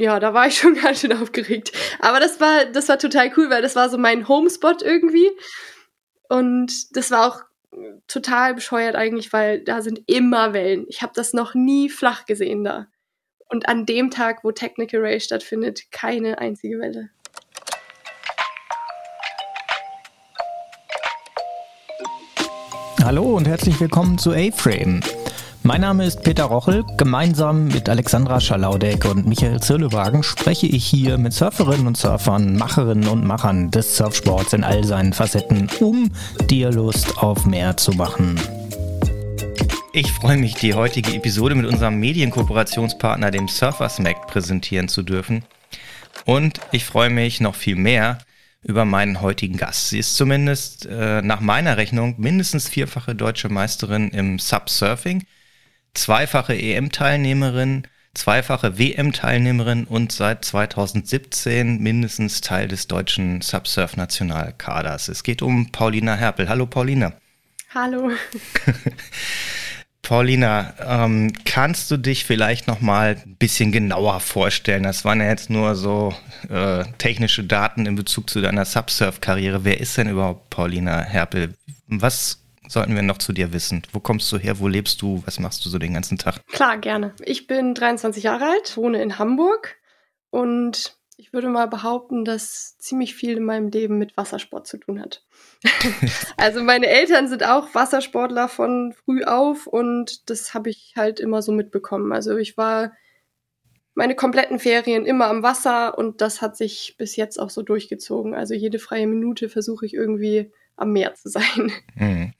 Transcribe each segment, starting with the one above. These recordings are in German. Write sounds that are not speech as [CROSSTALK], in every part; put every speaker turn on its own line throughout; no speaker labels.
ja, da war ich [LAUGHS] schon ganz schön aufgeregt. Aber das war, das war total cool, weil das war so mein Homespot irgendwie. Und das war auch total bescheuert eigentlich, weil da sind immer Wellen. Ich habe das noch nie flach gesehen da. Und an dem Tag, wo Technical Race stattfindet, keine einzige Welle.
Hallo und herzlich willkommen zu A-Frame. Mein Name ist Peter Rochel. Gemeinsam mit Alexandra Schalaudek und Michael Zirlewagen spreche ich hier mit Surferinnen und Surfern, Macherinnen und Machern des Surfsports in all seinen Facetten, um dir Lust auf mehr zu machen. Ich freue mich, die heutige Episode mit unserem Medienkooperationspartner, dem Surfers Mac, präsentieren zu dürfen. Und ich freue mich noch viel mehr über meinen heutigen Gast. Sie ist zumindest äh, nach meiner Rechnung mindestens vierfache deutsche Meisterin im Subsurfing zweifache EM-Teilnehmerin, zweifache WM-Teilnehmerin und seit 2017 mindestens Teil des deutschen Subsurf-Nationalkaders. Es geht um Paulina Herpel. Hallo Paulina.
Hallo. [LAUGHS]
Paulina, ähm, kannst du dich vielleicht noch mal ein bisschen genauer vorstellen? Das waren ja jetzt nur so äh, technische Daten in Bezug zu deiner Subsurf-Karriere. Wer ist denn überhaupt Paulina Herpel? Was sollten wir noch zu dir wissen? Wo kommst du her? Wo lebst du? Was machst du so den ganzen Tag?
Klar, gerne. Ich bin 23 Jahre alt, wohne in Hamburg und ich würde mal behaupten, dass ziemlich viel in meinem Leben mit Wassersport zu tun hat. [LAUGHS] also meine Eltern sind auch Wassersportler von früh auf und das habe ich halt immer so mitbekommen. Also ich war meine kompletten Ferien immer am Wasser und das hat sich bis jetzt auch so durchgezogen. Also jede freie Minute versuche ich irgendwie am Meer zu sein. Mhm.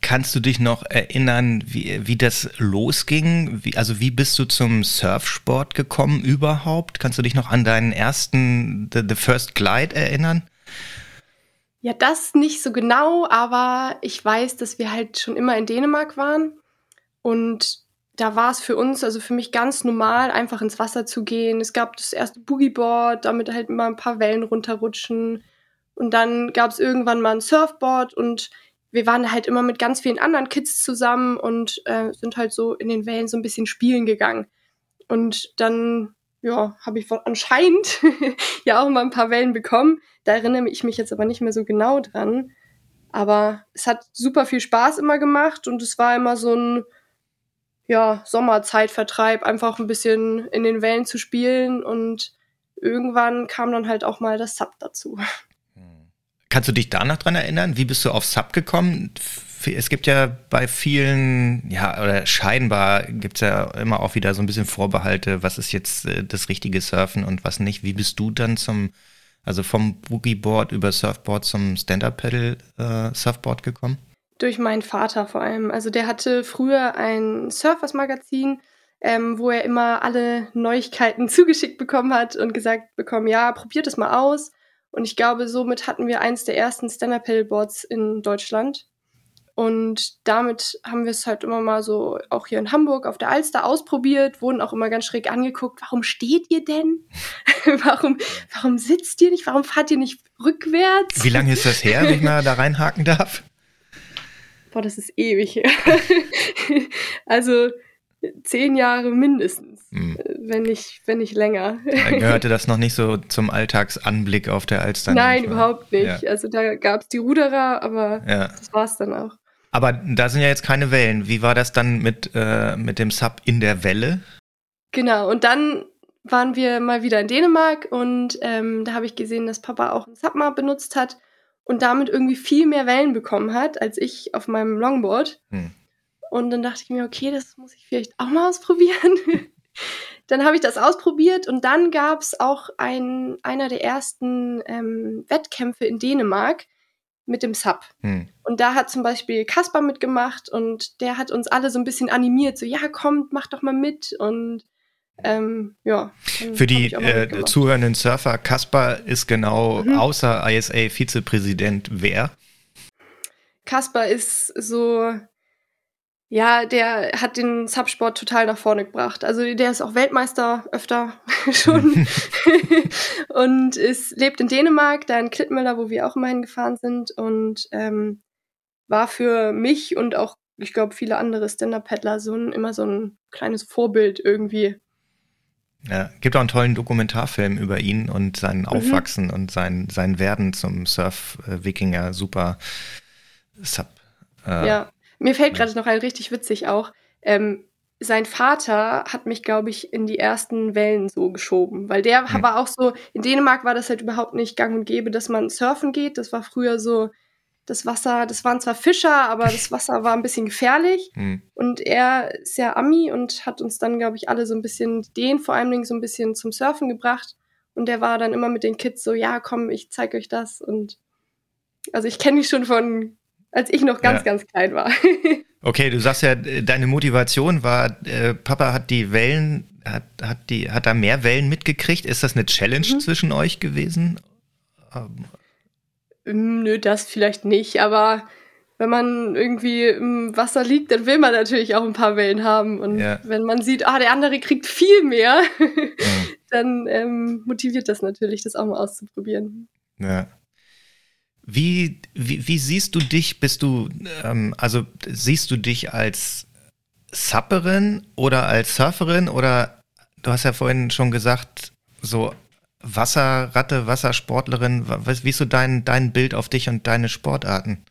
Kannst du dich noch erinnern, wie, wie das losging? Wie, also wie bist du zum Surfsport gekommen überhaupt? Kannst du dich noch an deinen ersten The, the First Glide erinnern?
Ja, das nicht so genau, aber ich weiß, dass wir halt schon immer in Dänemark waren und da war es für uns, also für mich ganz normal, einfach ins Wasser zu gehen. Es gab das erste Boogieboard, damit halt immer ein paar Wellen runterrutschen. Und dann gab es irgendwann mal ein Surfboard und wir waren halt immer mit ganz vielen anderen Kids zusammen und äh, sind halt so in den Wellen so ein bisschen spielen gegangen. Und dann, ja, habe ich [LAUGHS] anscheinend [LAUGHS] ja auch mal ein paar Wellen bekommen. Da erinnere ich mich jetzt aber nicht mehr so genau dran. Aber es hat super viel Spaß immer gemacht und es war immer so ein, ja, Sommerzeitvertreib, einfach ein bisschen in den Wellen zu spielen und irgendwann kam dann halt auch mal das Sub dazu. [LAUGHS]
Kannst du dich danach dran erinnern? Wie bist du auf Sub gekommen? Es gibt ja bei vielen, ja, oder scheinbar gibt es ja immer auch wieder so ein bisschen Vorbehalte, was ist jetzt äh, das richtige Surfen und was nicht. Wie bist du dann zum, also vom Boogieboard über Surfboard zum Stand-Up-Pedal äh, gekommen?
Durch meinen Vater vor allem. Also der hatte früher ein Surfers-Magazin, ähm, wo er immer alle Neuigkeiten [LAUGHS] zugeschickt bekommen hat und gesagt bekommen, ja, probiert es mal aus. Und ich glaube, somit hatten wir eins der ersten Stand-Up-Paddleboards in Deutschland. Und damit haben wir es halt immer mal so auch hier in Hamburg auf der Alster ausprobiert, wurden auch immer ganz schräg angeguckt. Warum steht ihr denn? [LAUGHS] warum, warum sitzt ihr nicht? Warum fahrt ihr nicht rückwärts?
Wie lange ist das her, wenn ich mal da reinhaken darf?
Boah, das ist ewig her. [LAUGHS] also zehn Jahre mindestens, hm. Äh, wenn nicht, wenn nicht länger.
Da gehörte das noch nicht so zum Alltagsanblick auf der Alster?
Nein, überhaupt nicht. Ja. Also da gab es die Ruderer, aber ja. das war es dann auch.
Aber da sind ja jetzt keine Wellen. Wie war das dann mit, äh, mit dem Sub in der Welle?
Genau, und dann waren wir mal wieder in Dänemark und ähm, da habe ich gesehen, dass Papa auch ein Sub mal benutzt hat und damit irgendwie viel mehr Wellen bekommen hat als ich auf meinem Longboard. Hm. Und dann dachte ich mir, okay, das muss ich vielleicht auch mal ausprobieren. [LAUGHS] dann habe ich das ausprobiert und dann gab es auch ein, einer der ersten ähm, Wettkämpfe in Dänemark mit dem Sub. Hm. Und da hat zum Beispiel Kaspar mitgemacht und der hat uns alle so ein bisschen animiert, so ja, kommt, mach doch mal mit und ähm, ja.
Für die äh, zuhörenden Surfer, Kaspar ist genau mhm. außer ISA Vizepräsident wer?
Kaspar ist so ja, der hat den Subsport total nach vorne gebracht. Also der ist auch Weltmeister öfter [LAUGHS] schon [LAUGHS] und ist, lebt in Dänemark, da in Klittmüller, wo wir auch immer hingefahren sind und ähm, war für mich und auch, ich glaube, viele andere Stand-Up-Paddler so ein, immer so ein kleines Vorbild irgendwie.
Ja, gibt auch einen tollen Dokumentarfilm über ihn und sein mhm. Aufwachsen und sein, sein Werden zum Surf-Wikinger. Super Sub.
Äh, ja, mir fällt gerade noch ein richtig witzig auch. Ähm, sein Vater hat mich, glaube ich, in die ersten Wellen so geschoben, weil der hm. war auch so, in Dänemark war das halt überhaupt nicht gang und gäbe, dass man surfen geht. Das war früher so, das Wasser, das waren zwar Fischer, aber das Wasser war ein bisschen gefährlich. [LAUGHS] Hm. Und er ist ja Ami und hat uns dann, glaube ich, alle so ein bisschen, den vor allen Dingen so ein bisschen zum Surfen gebracht. Und der war dann immer mit den Kids so, ja, komm, ich zeig euch das. Und also ich kenne die schon von, als ich noch ganz, ja. ganz klein war. [LAUGHS]
okay, du sagst ja, deine Motivation war, äh, Papa hat die Wellen, hat, hat, die, hat da mehr Wellen mitgekriegt. Ist das eine Challenge mhm. zwischen euch gewesen?
Ähm, hm, nö, das vielleicht nicht, aber wenn man irgendwie im Wasser liegt, dann will man natürlich auch ein paar Wellen haben. Und ja. wenn man sieht, ah, der andere kriegt viel mehr, ja. [LAUGHS] dann ähm, motiviert das natürlich, das auch mal auszuprobieren.
Ja. Wie, wie, wie siehst du dich? Bist du, ähm, also siehst du dich als Supperin oder als Surferin? Oder du hast ja vorhin schon gesagt, so Wasserratte, Wassersportlerin? Wie ist so dein, dein Bild auf dich und deine Sportarten?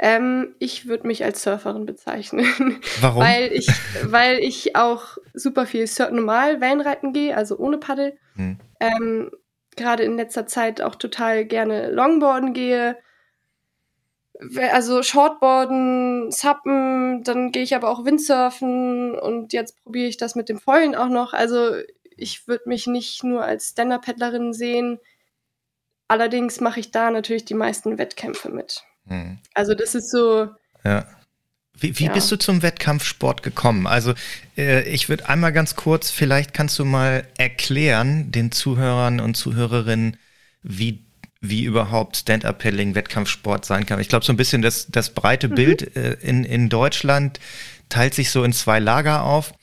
Ähm, ich würde mich als Surferin bezeichnen. [LAUGHS]
Warum?
weil, ich, weil ich auch super viel Sur normal Wellenreiten gehe, also ohne Paddel. Hm. Ähm, Gerade in letzter Zeit auch total gerne Longboarden gehe. Also Shortboarden, Suppen, dann gehe ich aber auch Windsurfen und jetzt probiere ich das mit dem Foilen auch noch. Also ich würde mich nicht nur als Stand-Up-Paddlerin sehen. Allerdings mache ich da natürlich die meisten Wettkämpfe mit. Hm. Also das ist so.
Ja. Wie, wie ja. bist du zum Wettkampfsport gekommen? Also äh, ich würde einmal ganz kurz, vielleicht kannst du mal erklären den Zuhörern und Zuhörerinnen, wie wie überhaupt Stand-Up-Paddling Wettkampfsport sein kann. Ich glaube, so ein bisschen das, das breite mhm. Bild äh, in, in Deutschland teilt sich so in zwei Lager auf.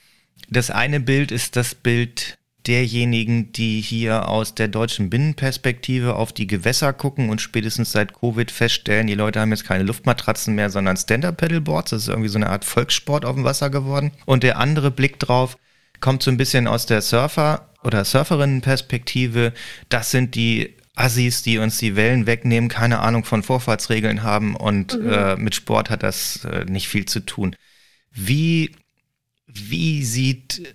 Das eine Bild ist das Bild derjenigen, die hier aus der deutschen Binnenperspektive auf die Gewässer gucken und spätestens seit Covid feststellen, die Leute haben jetzt keine Luftmatratzen mehr, sondern Stand-Up-Pedalboards. Das ist irgendwie so eine Art Volkssport auf dem Wasser geworden. Und der andere Blick drauf kommt so ein bisschen aus der Surfer- oder Surferinnenperspektive. Das sind die Assis, die uns die Wellen wegnehmen, keine Ahnung von Vorfahrtsregeln haben und mhm. äh, mit Sport hat das äh, nicht viel zu tun. Wie, wie sieht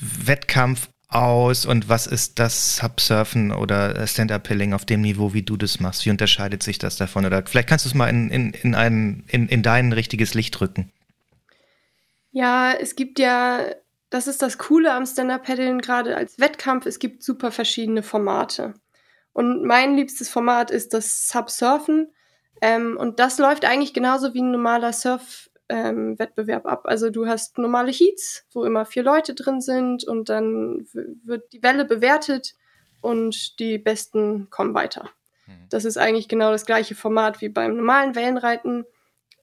Wettkampf aus und was ist das Subsurfen oder Stand-Up-Pilling auf dem Niveau, wie du das machst? Wie unterscheidet sich das davon? Oder vielleicht kannst du es mal in, in, in, ein, in, in dein richtiges Licht rücken.
Ja, es gibt ja, das ist das Coole am Stand-Up-Paddeln, gerade als Wettkampf, es gibt super verschiedene Formate. Und mein liebstes Format ist das Subsurfen. Ähm, und das läuft eigentlich genauso wie ein normaler Surf, ähm, Wettbewerb ab. Also du hast normale Heats, wo immer vier Leute drin sind und dann wird die Welle bewertet und die Besten kommen weiter. Mhm. Das ist eigentlich genau das gleiche Format wie beim normalen Wellenreiten.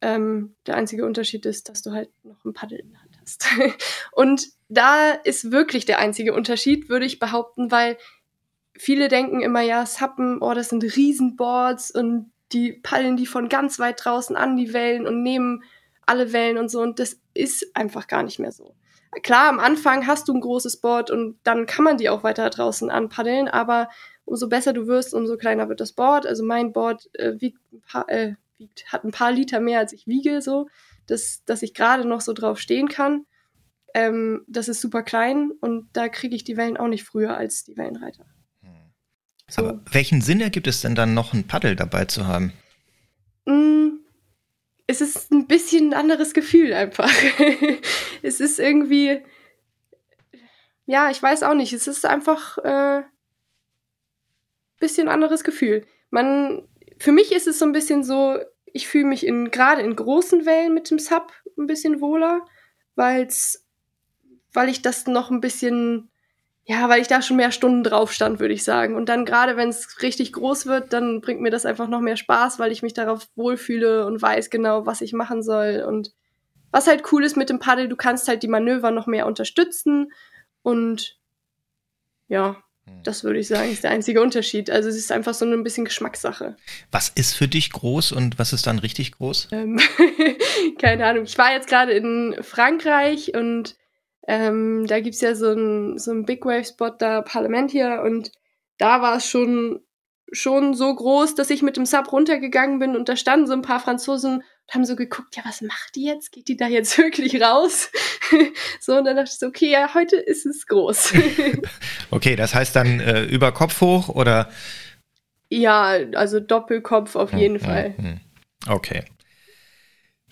Ähm, der einzige Unterschied ist, dass du halt noch ein Paddel in der Hand hast. [LAUGHS] und da ist wirklich der einzige Unterschied, würde ich behaupten, weil viele denken immer, ja, Sappen, oh, das sind Riesenboards und die paddeln die von ganz weit draußen an die Wellen und nehmen alle Wellen und so. Und das ist einfach gar nicht mehr so. Klar, am Anfang hast du ein großes Board und dann kann man die auch weiter draußen anpaddeln, aber umso besser du wirst, umso kleiner wird das Board. Also mein Board äh, wiegt, ein paar, äh, wiegt, hat ein paar Liter mehr, als ich wiege, so, dass, dass ich gerade noch so drauf stehen kann. Ähm, das ist super klein und da kriege ich die Wellen auch nicht früher als die Wellenreiter. Hm.
So. Aber welchen Sinn ergibt es denn dann noch, ein Paddel dabei zu haben?
Mm, es ist ein bisschen ein anderes Gefühl einfach. [LAUGHS] es ist irgendwie, ja, ich weiß auch nicht, es ist einfach ein äh, bisschen anderes Gefühl. Man, für mich ist es so ein bisschen so, ich fühle mich in, gerade in großen Wellen mit dem Sub ein bisschen wohler, weil's, weil ich das noch ein bisschen ja, weil ich da schon mehr Stunden drauf stand, würde ich sagen. Und dann gerade, wenn es richtig groß wird, dann bringt mir das einfach noch mehr Spaß, weil ich mich darauf wohlfühle und weiß genau, was ich machen soll. Und was halt cool ist mit dem Paddel, du kannst halt die Manöver noch mehr unterstützen. Und ja, hm. das würde ich sagen, ist der einzige Unterschied. Also es ist einfach so ein bisschen Geschmackssache.
Was ist für dich groß und was ist dann richtig groß?
Ähm, [LAUGHS] keine Ahnung. Ich war jetzt gerade in Frankreich und Ähm, da gibt's ja so ein so Big Wave Spot da, Parlament hier, und da war es schon schon so groß, dass ich mit dem Sub runtergegangen bin und da standen so ein paar Franzosen und haben so geguckt, ja, was macht die jetzt? Geht die da jetzt [LAUGHS] wirklich raus? [LAUGHS] so, und dann dachte ich so, okay, ja, heute ist es groß. [LAUGHS]
okay, das heißt dann äh, über Kopf hoch oder?
Ja, also Doppelkopf auf hm, jeden hm, Fall. Hm.
Okay.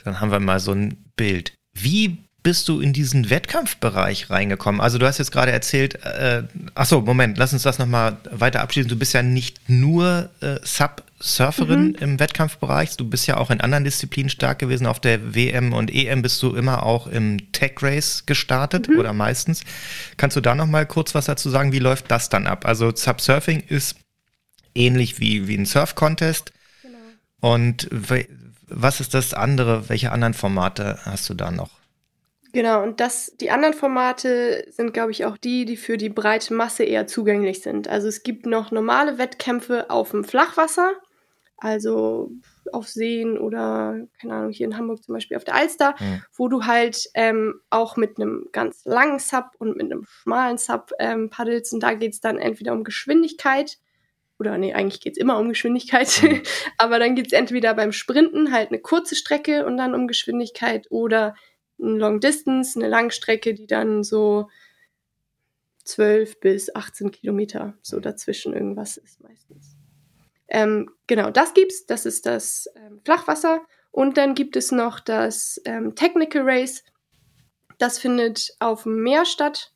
Dann haben wir mal so ein Bild. Wie bist du in diesen Wettkampfbereich reingekommen? Also du hast jetzt gerade erzählt, äh, achso, Moment, lass uns das nochmal weiter abschließen. Du bist ja nicht nur äh, Sub-Surferin mhm. im Wettkampfbereich, du bist ja auch in anderen Disziplinen stark gewesen. Auf der WM und EM bist du immer auch im Tech-Race gestartet mhm. oder meistens. Kannst du da nochmal kurz was dazu sagen? Wie läuft das dann ab? Also Sub-Surfing ist ähnlich wie, wie ein Surf-Contest. Genau. Und was ist das andere? Welche anderen Formate hast du da noch?
Genau, und das, die anderen Formate sind, glaube ich, auch die, die für die breite Masse eher zugänglich sind. Also es gibt noch normale Wettkämpfe auf dem Flachwasser, also auf Seen oder, keine Ahnung, hier in Hamburg zum Beispiel auf der Alster, mhm. wo du halt ähm, auch mit einem ganz langen Sub und mit einem schmalen Sub ähm, paddelst. Und da geht es dann entweder um Geschwindigkeit oder nee, eigentlich geht es immer um Geschwindigkeit, mhm. [LAUGHS] aber dann geht es entweder beim Sprinten halt eine kurze Strecke und dann um Geschwindigkeit oder ein Long Distance, eine Langstrecke, die dann so 12 bis 18 Kilometer so dazwischen irgendwas ist meistens. Ähm, genau, das gibt's. Das ist das ähm, Flachwasser. Und dann gibt es noch das ähm, Technical Race. Das findet auf dem Meer statt.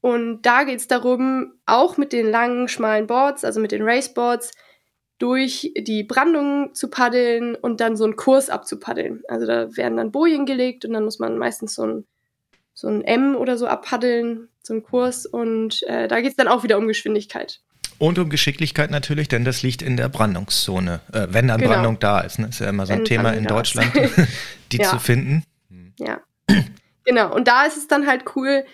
Und da geht es darum, auch mit den langen, schmalen Boards, also mit den Raceboards, durch die Brandung zu paddeln und dann so einen Kurs abzupaddeln. Also da werden dann Bojen gelegt und dann muss man meistens so ein, so ein M oder so abpaddeln, so ein Kurs und äh, da geht es dann auch wieder um Geschwindigkeit.
Und um Geschicklichkeit natürlich, denn das liegt in der Brandungszone, äh, wenn dann genau. Brandung da ist. Ne? Ist ja immer so ein wenn Thema in Deutschland, [LAUGHS] die ja. zu finden.
Ja, genau. Und da ist es dann halt cool,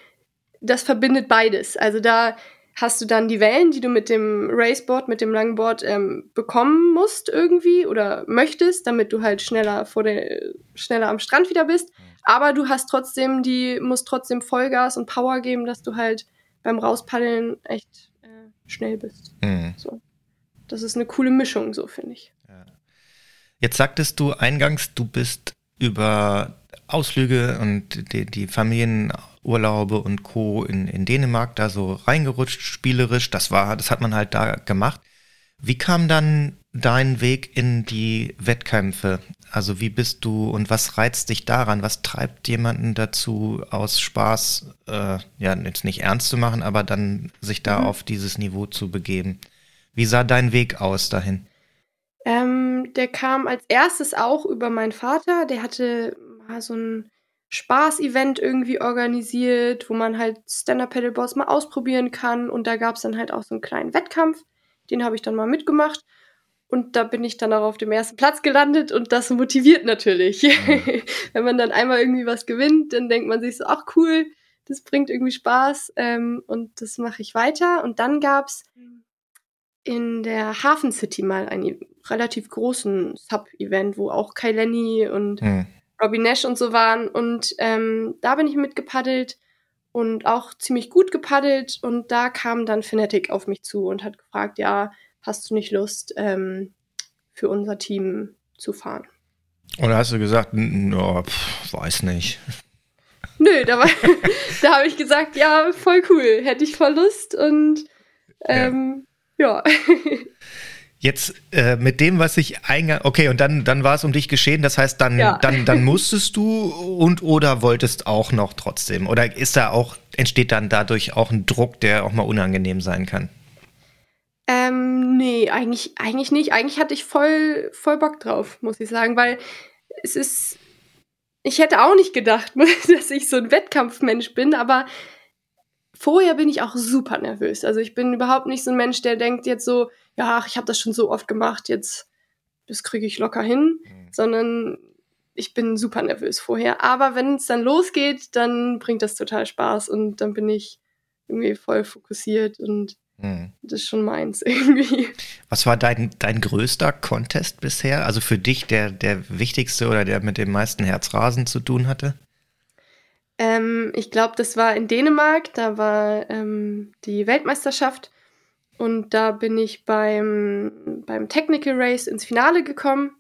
das verbindet beides. Also da hast du dann die Wellen, die du mit dem Raceboard, mit dem Langboard ähm, bekommen musst irgendwie oder möchtest, damit du halt schneller vor der, schneller am Strand wieder bist. Mhm. Aber du hast trotzdem die, musst trotzdem Vollgas und Power geben, dass du halt beim Rauspaddeln echt äh, schnell bist. Mhm. So. Das ist eine coole Mischung, so finde ich.
Jetzt sagtest du eingangs, du bist über Ausflüge und die, die Familienurlaube und Co. In, in Dänemark da so reingerutscht, spielerisch. Das war, das hat man halt da gemacht. Wie kam dann dein Weg in die Wettkämpfe? Also wie bist du und was reizt dich daran? Was treibt jemanden dazu, aus Spaß, äh, ja, jetzt nicht ernst zu machen, aber dann sich da mhm. auf dieses Niveau zu begeben? Wie sah dein Weg aus dahin?
Ähm, der kam als erstes auch über meinen Vater. Der hatte mal so ein Spaß-Event irgendwie organisiert, wo man halt Stand-Up-Paddleboards mal ausprobieren kann. Und da gab es dann halt auch so einen kleinen Wettkampf. Den habe ich dann mal mitgemacht. Und da bin ich dann auch auf dem ersten Platz gelandet und das motiviert natürlich. [LAUGHS] Wenn man dann einmal irgendwie was gewinnt, dann denkt man sich so, ach cool, das bringt irgendwie Spaß ähm, und das mache ich weiter. Und dann gab es in der Hafen City mal einen relativ großen Sub-Event, wo auch Kai Lenny und mhm. Robbie Nash und so waren. Und ähm, da bin ich mitgepaddelt und auch ziemlich gut gepaddelt. Und da kam dann Fnatic auf mich zu und hat gefragt, ja, hast du nicht Lust, ähm, für unser Team zu fahren?
Und da hast du gesagt, no, pff, weiß nicht.
Nö, da, [LAUGHS] da habe ich gesagt, ja, voll cool, hätte ich voll Lust und ähm, ja. ja. [LAUGHS]
Jetzt äh, mit dem, was ich eingang, okay, und dann, dann war es um dich geschehen. Das heißt, dann, ja. dann, dann musstest du und oder wolltest auch noch trotzdem. Oder ist da auch, entsteht dann dadurch auch ein Druck, der auch mal unangenehm sein kann?
Ähm, nee, eigentlich, eigentlich nicht. Eigentlich hatte ich voll, voll Bock drauf, muss ich sagen, weil es ist, ich hätte auch nicht gedacht, [LAUGHS] dass ich so ein Wettkampfmensch bin, aber vorher bin ich auch super nervös. Also ich bin überhaupt nicht so ein Mensch, der denkt jetzt so, ja, ich habe das schon so oft gemacht, jetzt das kriege ich locker hin, mhm. sondern ich bin super nervös vorher. Aber wenn es dann losgeht, dann bringt das total Spaß und dann bin ich irgendwie voll fokussiert und mhm. das ist schon meins [LAUGHS] irgendwie.
Was war dein, dein größter Contest bisher? Also für dich der, der wichtigste oder der mit dem meisten Herzrasen zu tun hatte?
Ähm, ich glaube, das war in Dänemark, da war ähm, die Weltmeisterschaft und da bin ich beim, beim Technical Race ins Finale gekommen.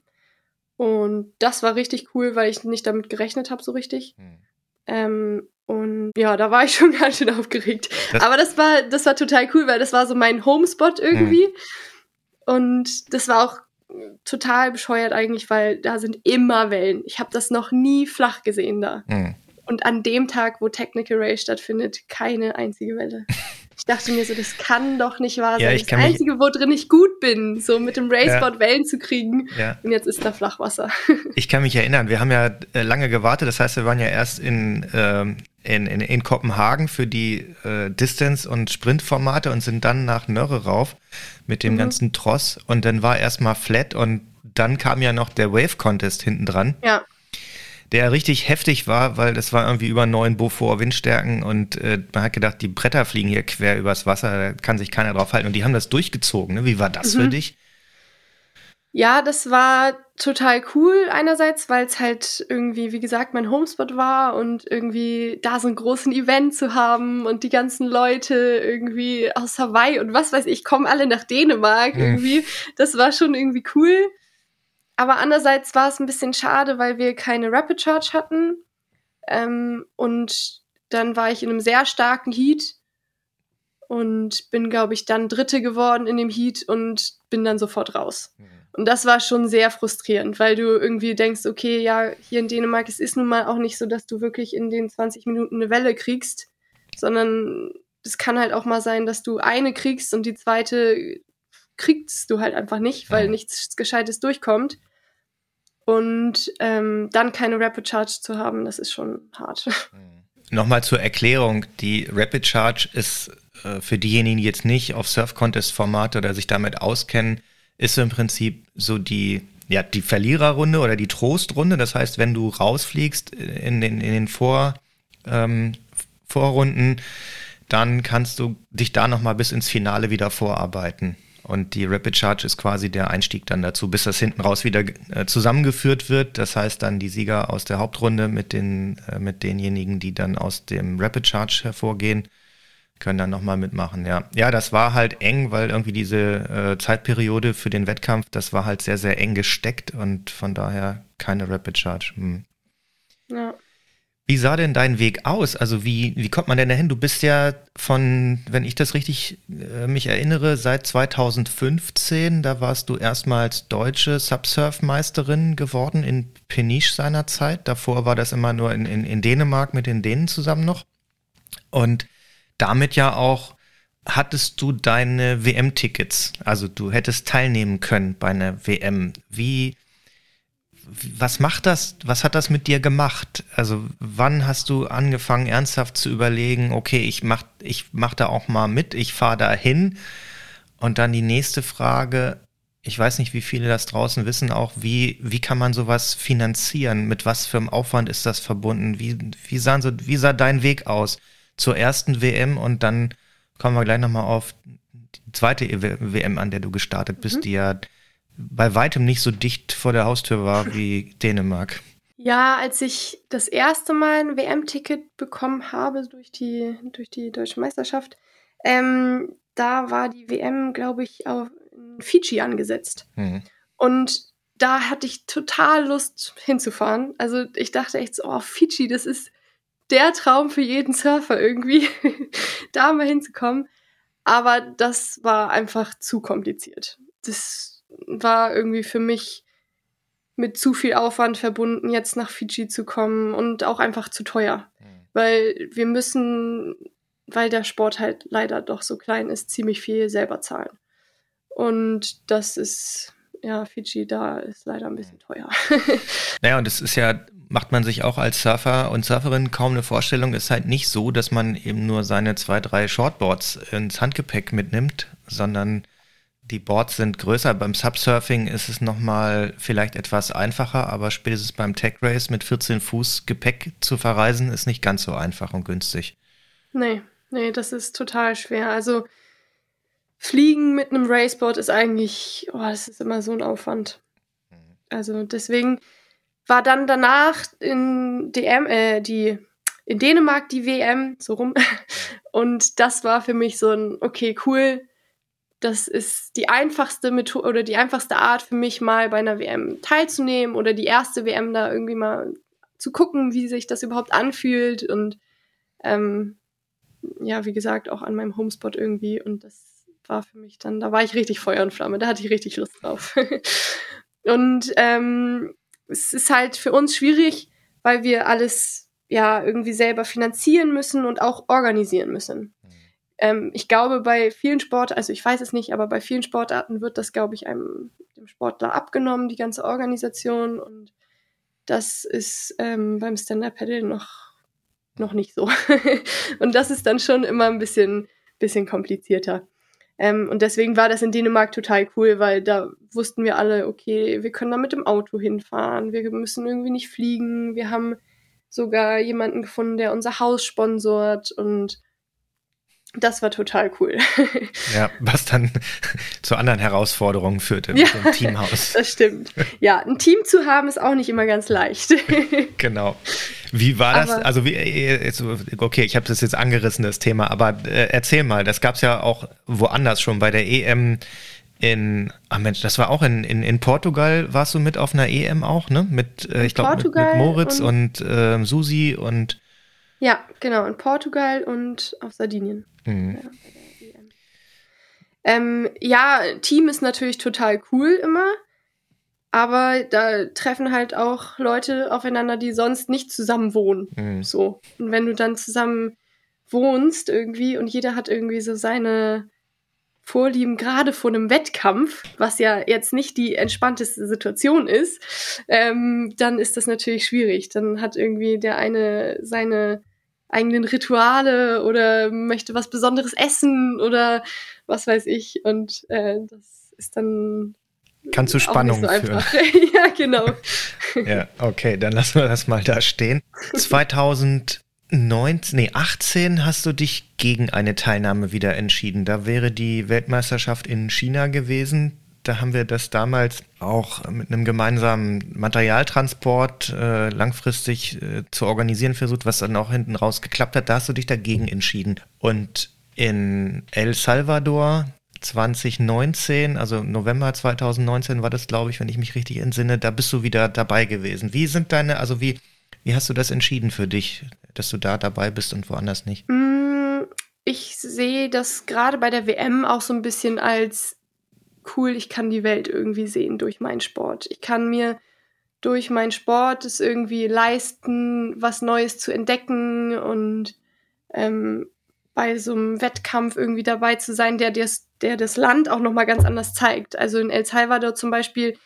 Und das war richtig cool, weil ich nicht damit gerechnet habe, so richtig. Hm. Ähm, und ja, da war ich [LAUGHS] schon ganz schön aufgeregt. Das Aber das war, das war total cool, weil das war so mein Homespot irgendwie. Hm. Und das war auch total bescheuert eigentlich, weil da sind immer Wellen. Ich habe das noch nie flach gesehen da. Hm. Und an dem Tag, wo Technical Race stattfindet, keine einzige Welle. [LAUGHS] Ich dachte mir so, das kann doch nicht wahr sein. Ja, das Einzige, wo drin ich gut bin, so mit dem Raceboard ja. Wellen zu kriegen. Ja. Und jetzt ist da Flachwasser. [LAUGHS]
Ich kann mich erinnern, wir haben ja äh, lange gewartet. Das heißt, wir waren ja erst in, ähm, in, in, in Kopenhagen für die äh, Distance- und Sprintformate und sind dann nach Nörre rauf mit dem mhm. ganzen Tross. Und dann war erstmal flat und dann kam ja noch der Wave Contest hinten dran.
Ja
der richtig heftig war, weil das war irgendwie über neun Beaufort Windstärken und äh, man hat gedacht, die Bretter fliegen hier quer übers Wasser, da kann sich keiner drauf halten. Und die haben das durchgezogen. Ne? Wie war das mhm. für dich?
Ja, das war total cool einerseits, weil es halt irgendwie, wie gesagt, mein Homespot war und irgendwie da so einen großen Event zu haben und die ganzen Leute irgendwie aus Hawaii und was weiß ich, kommen alle nach Dänemark mhm. irgendwie. Das war schon irgendwie cool. Aber andererseits war es ein bisschen schade, weil wir keine Rapid Charge hatten. Ähm, und dann war ich in einem sehr starken Heat und bin, glaube ich, dann Dritte geworden in dem Heat und bin dann sofort raus. Mhm. Und das war schon sehr frustrierend, weil du irgendwie denkst, okay, ja, hier in Dänemark, es ist nun mal auch nicht so, dass du wirklich in den 20 Minuten eine Welle kriegst, sondern es kann halt auch mal sein, dass du eine kriegst und die zweite kriegst du halt einfach nicht, weil nichts Gescheites durchkommt. Und ähm, dann keine Rapid Charge zu haben, das ist schon hart. [LAUGHS]
Mhm. Nochmal zur Erklärung, die Rapid Charge ist äh, für diejenigen, die jetzt nicht auf Surf Contest Formate oder sich damit auskennen, ist im Prinzip so die ja, die Verliererrunde oder die Trostrunde. Das heißt, wenn du rausfliegst in den, in den Vor, ähm, Vorrunden, dann kannst du dich da nochmal bis ins Finale wieder vorarbeiten. Und die Rapid Charge ist quasi der Einstieg dann dazu, bis das hinten raus wieder äh, zusammengeführt wird. Das heißt dann die Sieger aus der Hauptrunde mit, den, äh, mit denjenigen, die dann aus dem Rapid Charge hervorgehen, können dann nochmal mitmachen. Ja. ja, das war halt eng, weil irgendwie diese äh, Zeitperiode für den Wettkampf, das war halt sehr, sehr eng gesteckt und von daher keine Rapid Charge. Hm. Ja. Wie sah denn dein Weg aus? Also wie, wie kommt man denn dahin? Du bist ja von, wenn ich das richtig äh, mich erinnere, seit 2015, da warst du erstmals deutsche Subsurf-Meisterin geworden in Peniche seinerzeit. Davor war das immer nur in, in, in Dänemark mit den Dänen zusammen noch. Und damit ja auch hattest du deine WM-Tickets. Also du hättest teilnehmen können bei einer WM. Wie, was macht das, was hat das mit dir gemacht? Also wann hast du angefangen, ernsthaft zu überlegen, okay, ich mach, ich mach da auch mal mit, ich fahre da hin. Und dann die nächste Frage, ich weiß nicht, wie viele das draußen wissen, auch wie, wie kann man sowas finanzieren? Mit was für einem Aufwand ist das verbunden? Wie, wie, sahen so, wie sah dein Weg aus zur ersten WM? Und dann kommen wir gleich nochmal auf die zweite WM, an der du gestartet bist, mhm. die ja bei weitem nicht so dicht vor der Haustür war wie Dänemark.
Ja, als ich das erste Mal ein WM-Ticket bekommen habe durch die, durch die deutsche Meisterschaft, ähm, da war die WM, glaube ich, auf Fiji angesetzt. Mhm. Und da hatte ich total Lust hinzufahren. Also ich dachte echt so, oh, Fiji, das ist der Traum für jeden Surfer irgendwie, [LAUGHS] da mal hinzukommen. Aber das war einfach zu kompliziert. Das war irgendwie für mich mit zu viel Aufwand verbunden, jetzt nach Fiji zu kommen und auch einfach zu teuer. Mhm. Weil wir müssen, weil der Sport halt leider doch so klein ist, ziemlich viel selber zahlen. Und das ist, ja, Fiji, da ist leider ein bisschen teuer. [LAUGHS]
naja, und es ist ja, macht man sich auch als Surfer und Surferin kaum eine Vorstellung, ist halt nicht so, dass man eben nur seine zwei, drei Shortboards ins Handgepäck mitnimmt, sondern die Boards sind größer. Beim Subsurfing ist es nochmal vielleicht etwas einfacher, aber spätestens beim Tech Race mit 14 Fuß Gepäck zu verreisen, ist nicht ganz so einfach und günstig.
Nee, nee, das ist total schwer. Also Fliegen mit einem Raceboard ist eigentlich, oh, das ist immer so ein Aufwand. Also deswegen war dann danach in DM, äh, die in Dänemark die WM, so rum. [LAUGHS] Und das war für mich so ein, okay, cool. Das ist die einfachste Methode oder die einfachste Art für mich mal bei einer WM teilzunehmen oder die erste WM da irgendwie mal zu gucken, wie sich das überhaupt anfühlt und ähm, ja, wie gesagt, auch an meinem Homespot irgendwie und das war für mich dann, da war ich richtig Feuer und Flamme, da hatte ich richtig Lust drauf. [LAUGHS] und ähm, es ist halt für uns schwierig, weil wir alles ja irgendwie selber finanzieren müssen und auch organisieren müssen. Mhm. Ähm, ich glaube, bei vielen Sportarten, also ich weiß es nicht, aber bei vielen Sportarten wird das, glaube ich, einem dem Sportler abgenommen, die ganze Organisation. Und das ist ähm, beim Stand-Up-Paddle noch, noch nicht so. [LAUGHS] und das ist dann schon immer ein bisschen, bisschen komplizierter. Ähm, und deswegen war das in Dänemark total cool, weil da wussten wir alle, okay, wir können da mit dem Auto hinfahren, wir müssen irgendwie nicht fliegen, wir haben sogar jemanden gefunden, der unser Haus sponsort und das war total cool. [LAUGHS]
ja, was dann [LAUGHS] zu anderen Herausforderungen führte mit ja, dem Teamhaus.
Das stimmt. Ja, ein Team zu haben ist auch nicht immer ganz leicht. [LAUGHS]
genau. Wie war das? Aber, also wie, äh, okay, ich habe das jetzt angerissen, das Thema, aber äh, erzähl mal, das gab es ja auch woanders schon bei der EM in, ach Mensch, das war auch in, in, in Portugal, warst du mit auf einer EM auch, ne? Mit, äh, ich glaube, mit, mit, Moritz und, und äh, Susi und.
Ja, genau, in Portugal und auf Sardinien. Mhm. Ja, ähm, ja, Team ist natürlich total cool immer, aber da treffen halt auch Leute aufeinander, die sonst nicht zusammen wohnen. Mhm. So. Und wenn du dann zusammen wohnst irgendwie und jeder hat irgendwie so seine Vorlieben, gerade vor einem Wettkampf, was ja jetzt nicht die entspannteste Situation ist, ähm, dann ist das natürlich schwierig. Dann hat irgendwie der eine seine eigenen Rituale oder möchte was Besonderes essen oder was weiß ich. Und äh, das ist dann.
Kannst du Spannung so führen. [LAUGHS]
ja, genau. [LAUGHS]
ja, okay, dann lassen wir das mal da stehen. 2000 19, nee, 18 hast du dich gegen eine Teilnahme wieder entschieden. Da wäre die Weltmeisterschaft in China gewesen. Da haben wir das damals auch mit einem gemeinsamen Materialtransport äh, langfristig äh, zu organisieren versucht, was dann auch hinten raus geklappt hat. Da hast du dich dagegen entschieden. Und in El Salvador 2019, also November 2019 war das, glaube ich, wenn ich mich richtig entsinne, da bist du wieder dabei gewesen. Wie sind deine, also wie, wie hast du das entschieden für dich, dass du da dabei bist und woanders nicht?
Mm, ich sehe das gerade bei der WM auch so ein bisschen als cool, ich kann die Welt irgendwie sehen durch meinen Sport. Ich kann mir durch meinen Sport es irgendwie leisten, was Neues zu entdecken und ähm, bei so einem Wettkampf irgendwie dabei zu sein, der das, der das Land auch nochmal ganz anders zeigt. Also in El Salvador zum Beispiel,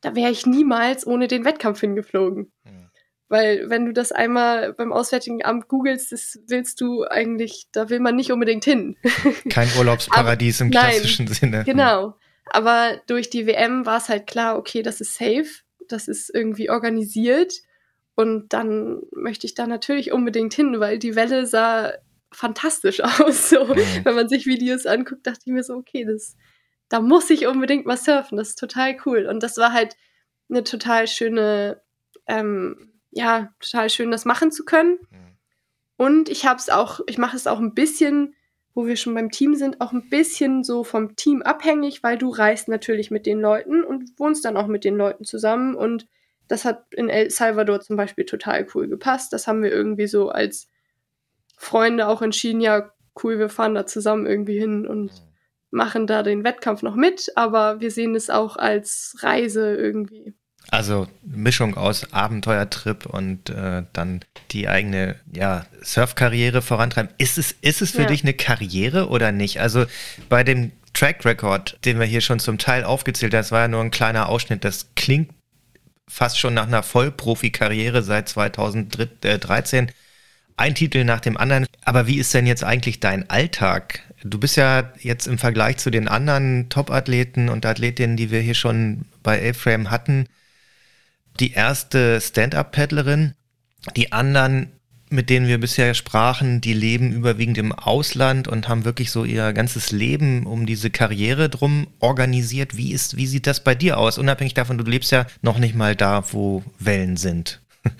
da wäre ich niemals ohne den Wettkampf hingeflogen. Mhm. Weil wenn du das einmal beim Auswärtigen Amt googelst, das willst du eigentlich, da will man nicht unbedingt hin.
Kein [LAUGHS] Urlaubsparadies Aber, im klassischen nein, Sinne.
Genau. Aber durch die WM war es halt klar, okay, das ist safe, das ist irgendwie organisiert. Und dann möchte ich da natürlich unbedingt hin, weil die Welle sah fantastisch [LAUGHS] aus. So. Mhm. Wenn man sich Videos anguckt, dachte ich mir so, okay, das, da muss ich unbedingt mal surfen. Das ist total cool. Und das war halt eine total schöne ähm, ja, total schön, das machen zu können. Mhm. Und ich habe es auch, ich mache es auch ein bisschen, wo wir schon beim Team sind, auch ein bisschen so vom Team abhängig, weil du reist natürlich mit den Leuten und wohnst dann auch mit den Leuten zusammen. Und das hat in El Salvador zum Beispiel total cool gepasst. Das haben wir irgendwie so als Freunde auch entschieden, ja, cool, wir fahren da zusammen irgendwie hin und mhm. machen da den Wettkampf noch mit, aber wir sehen es auch als Reise irgendwie.
Also Mischung aus Abenteuertrip und äh, dann die eigene ja, Surfkarriere vorantreiben. Ist es, ist es für ja. dich eine Karriere oder nicht? Also bei dem Track Record, den wir hier schon zum Teil aufgezählt haben, das war ja nur ein kleiner Ausschnitt, das klingt fast schon nach einer Vollprofi-Karriere seit 2013. Ein Titel nach dem anderen. Aber wie ist denn jetzt eigentlich dein Alltag? Du bist ja jetzt im Vergleich zu den anderen Top-Athleten und Athletinnen, die wir hier schon bei A-Frame hatten, die erste Stand-up-Paddlerin. Die anderen, mit denen wir bisher sprachen, die leben überwiegend im Ausland und haben wirklich so ihr ganzes Leben um diese Karriere drum organisiert. Wie ist, wie sieht das bei dir aus? Unabhängig davon, du lebst ja noch nicht mal da, wo Wellen sind. [LAUGHS]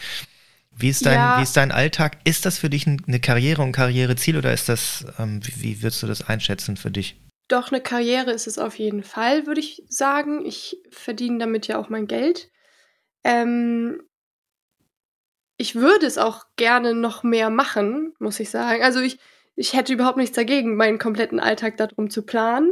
Wie ist dein, ja. wie ist dein Alltag? Ist das für dich eine Karriere und Karriereziel oder ist das, ähm, wie, wie würdest du das einschätzen für dich?
Doch, eine Karriere ist es auf jeden Fall, würde ich sagen. Ich verdiene damit ja auch mein Geld. Ähm, ich würde es auch gerne noch mehr machen, muss ich sagen. Also ich, ich hätte überhaupt nichts dagegen, meinen kompletten Alltag darum zu planen.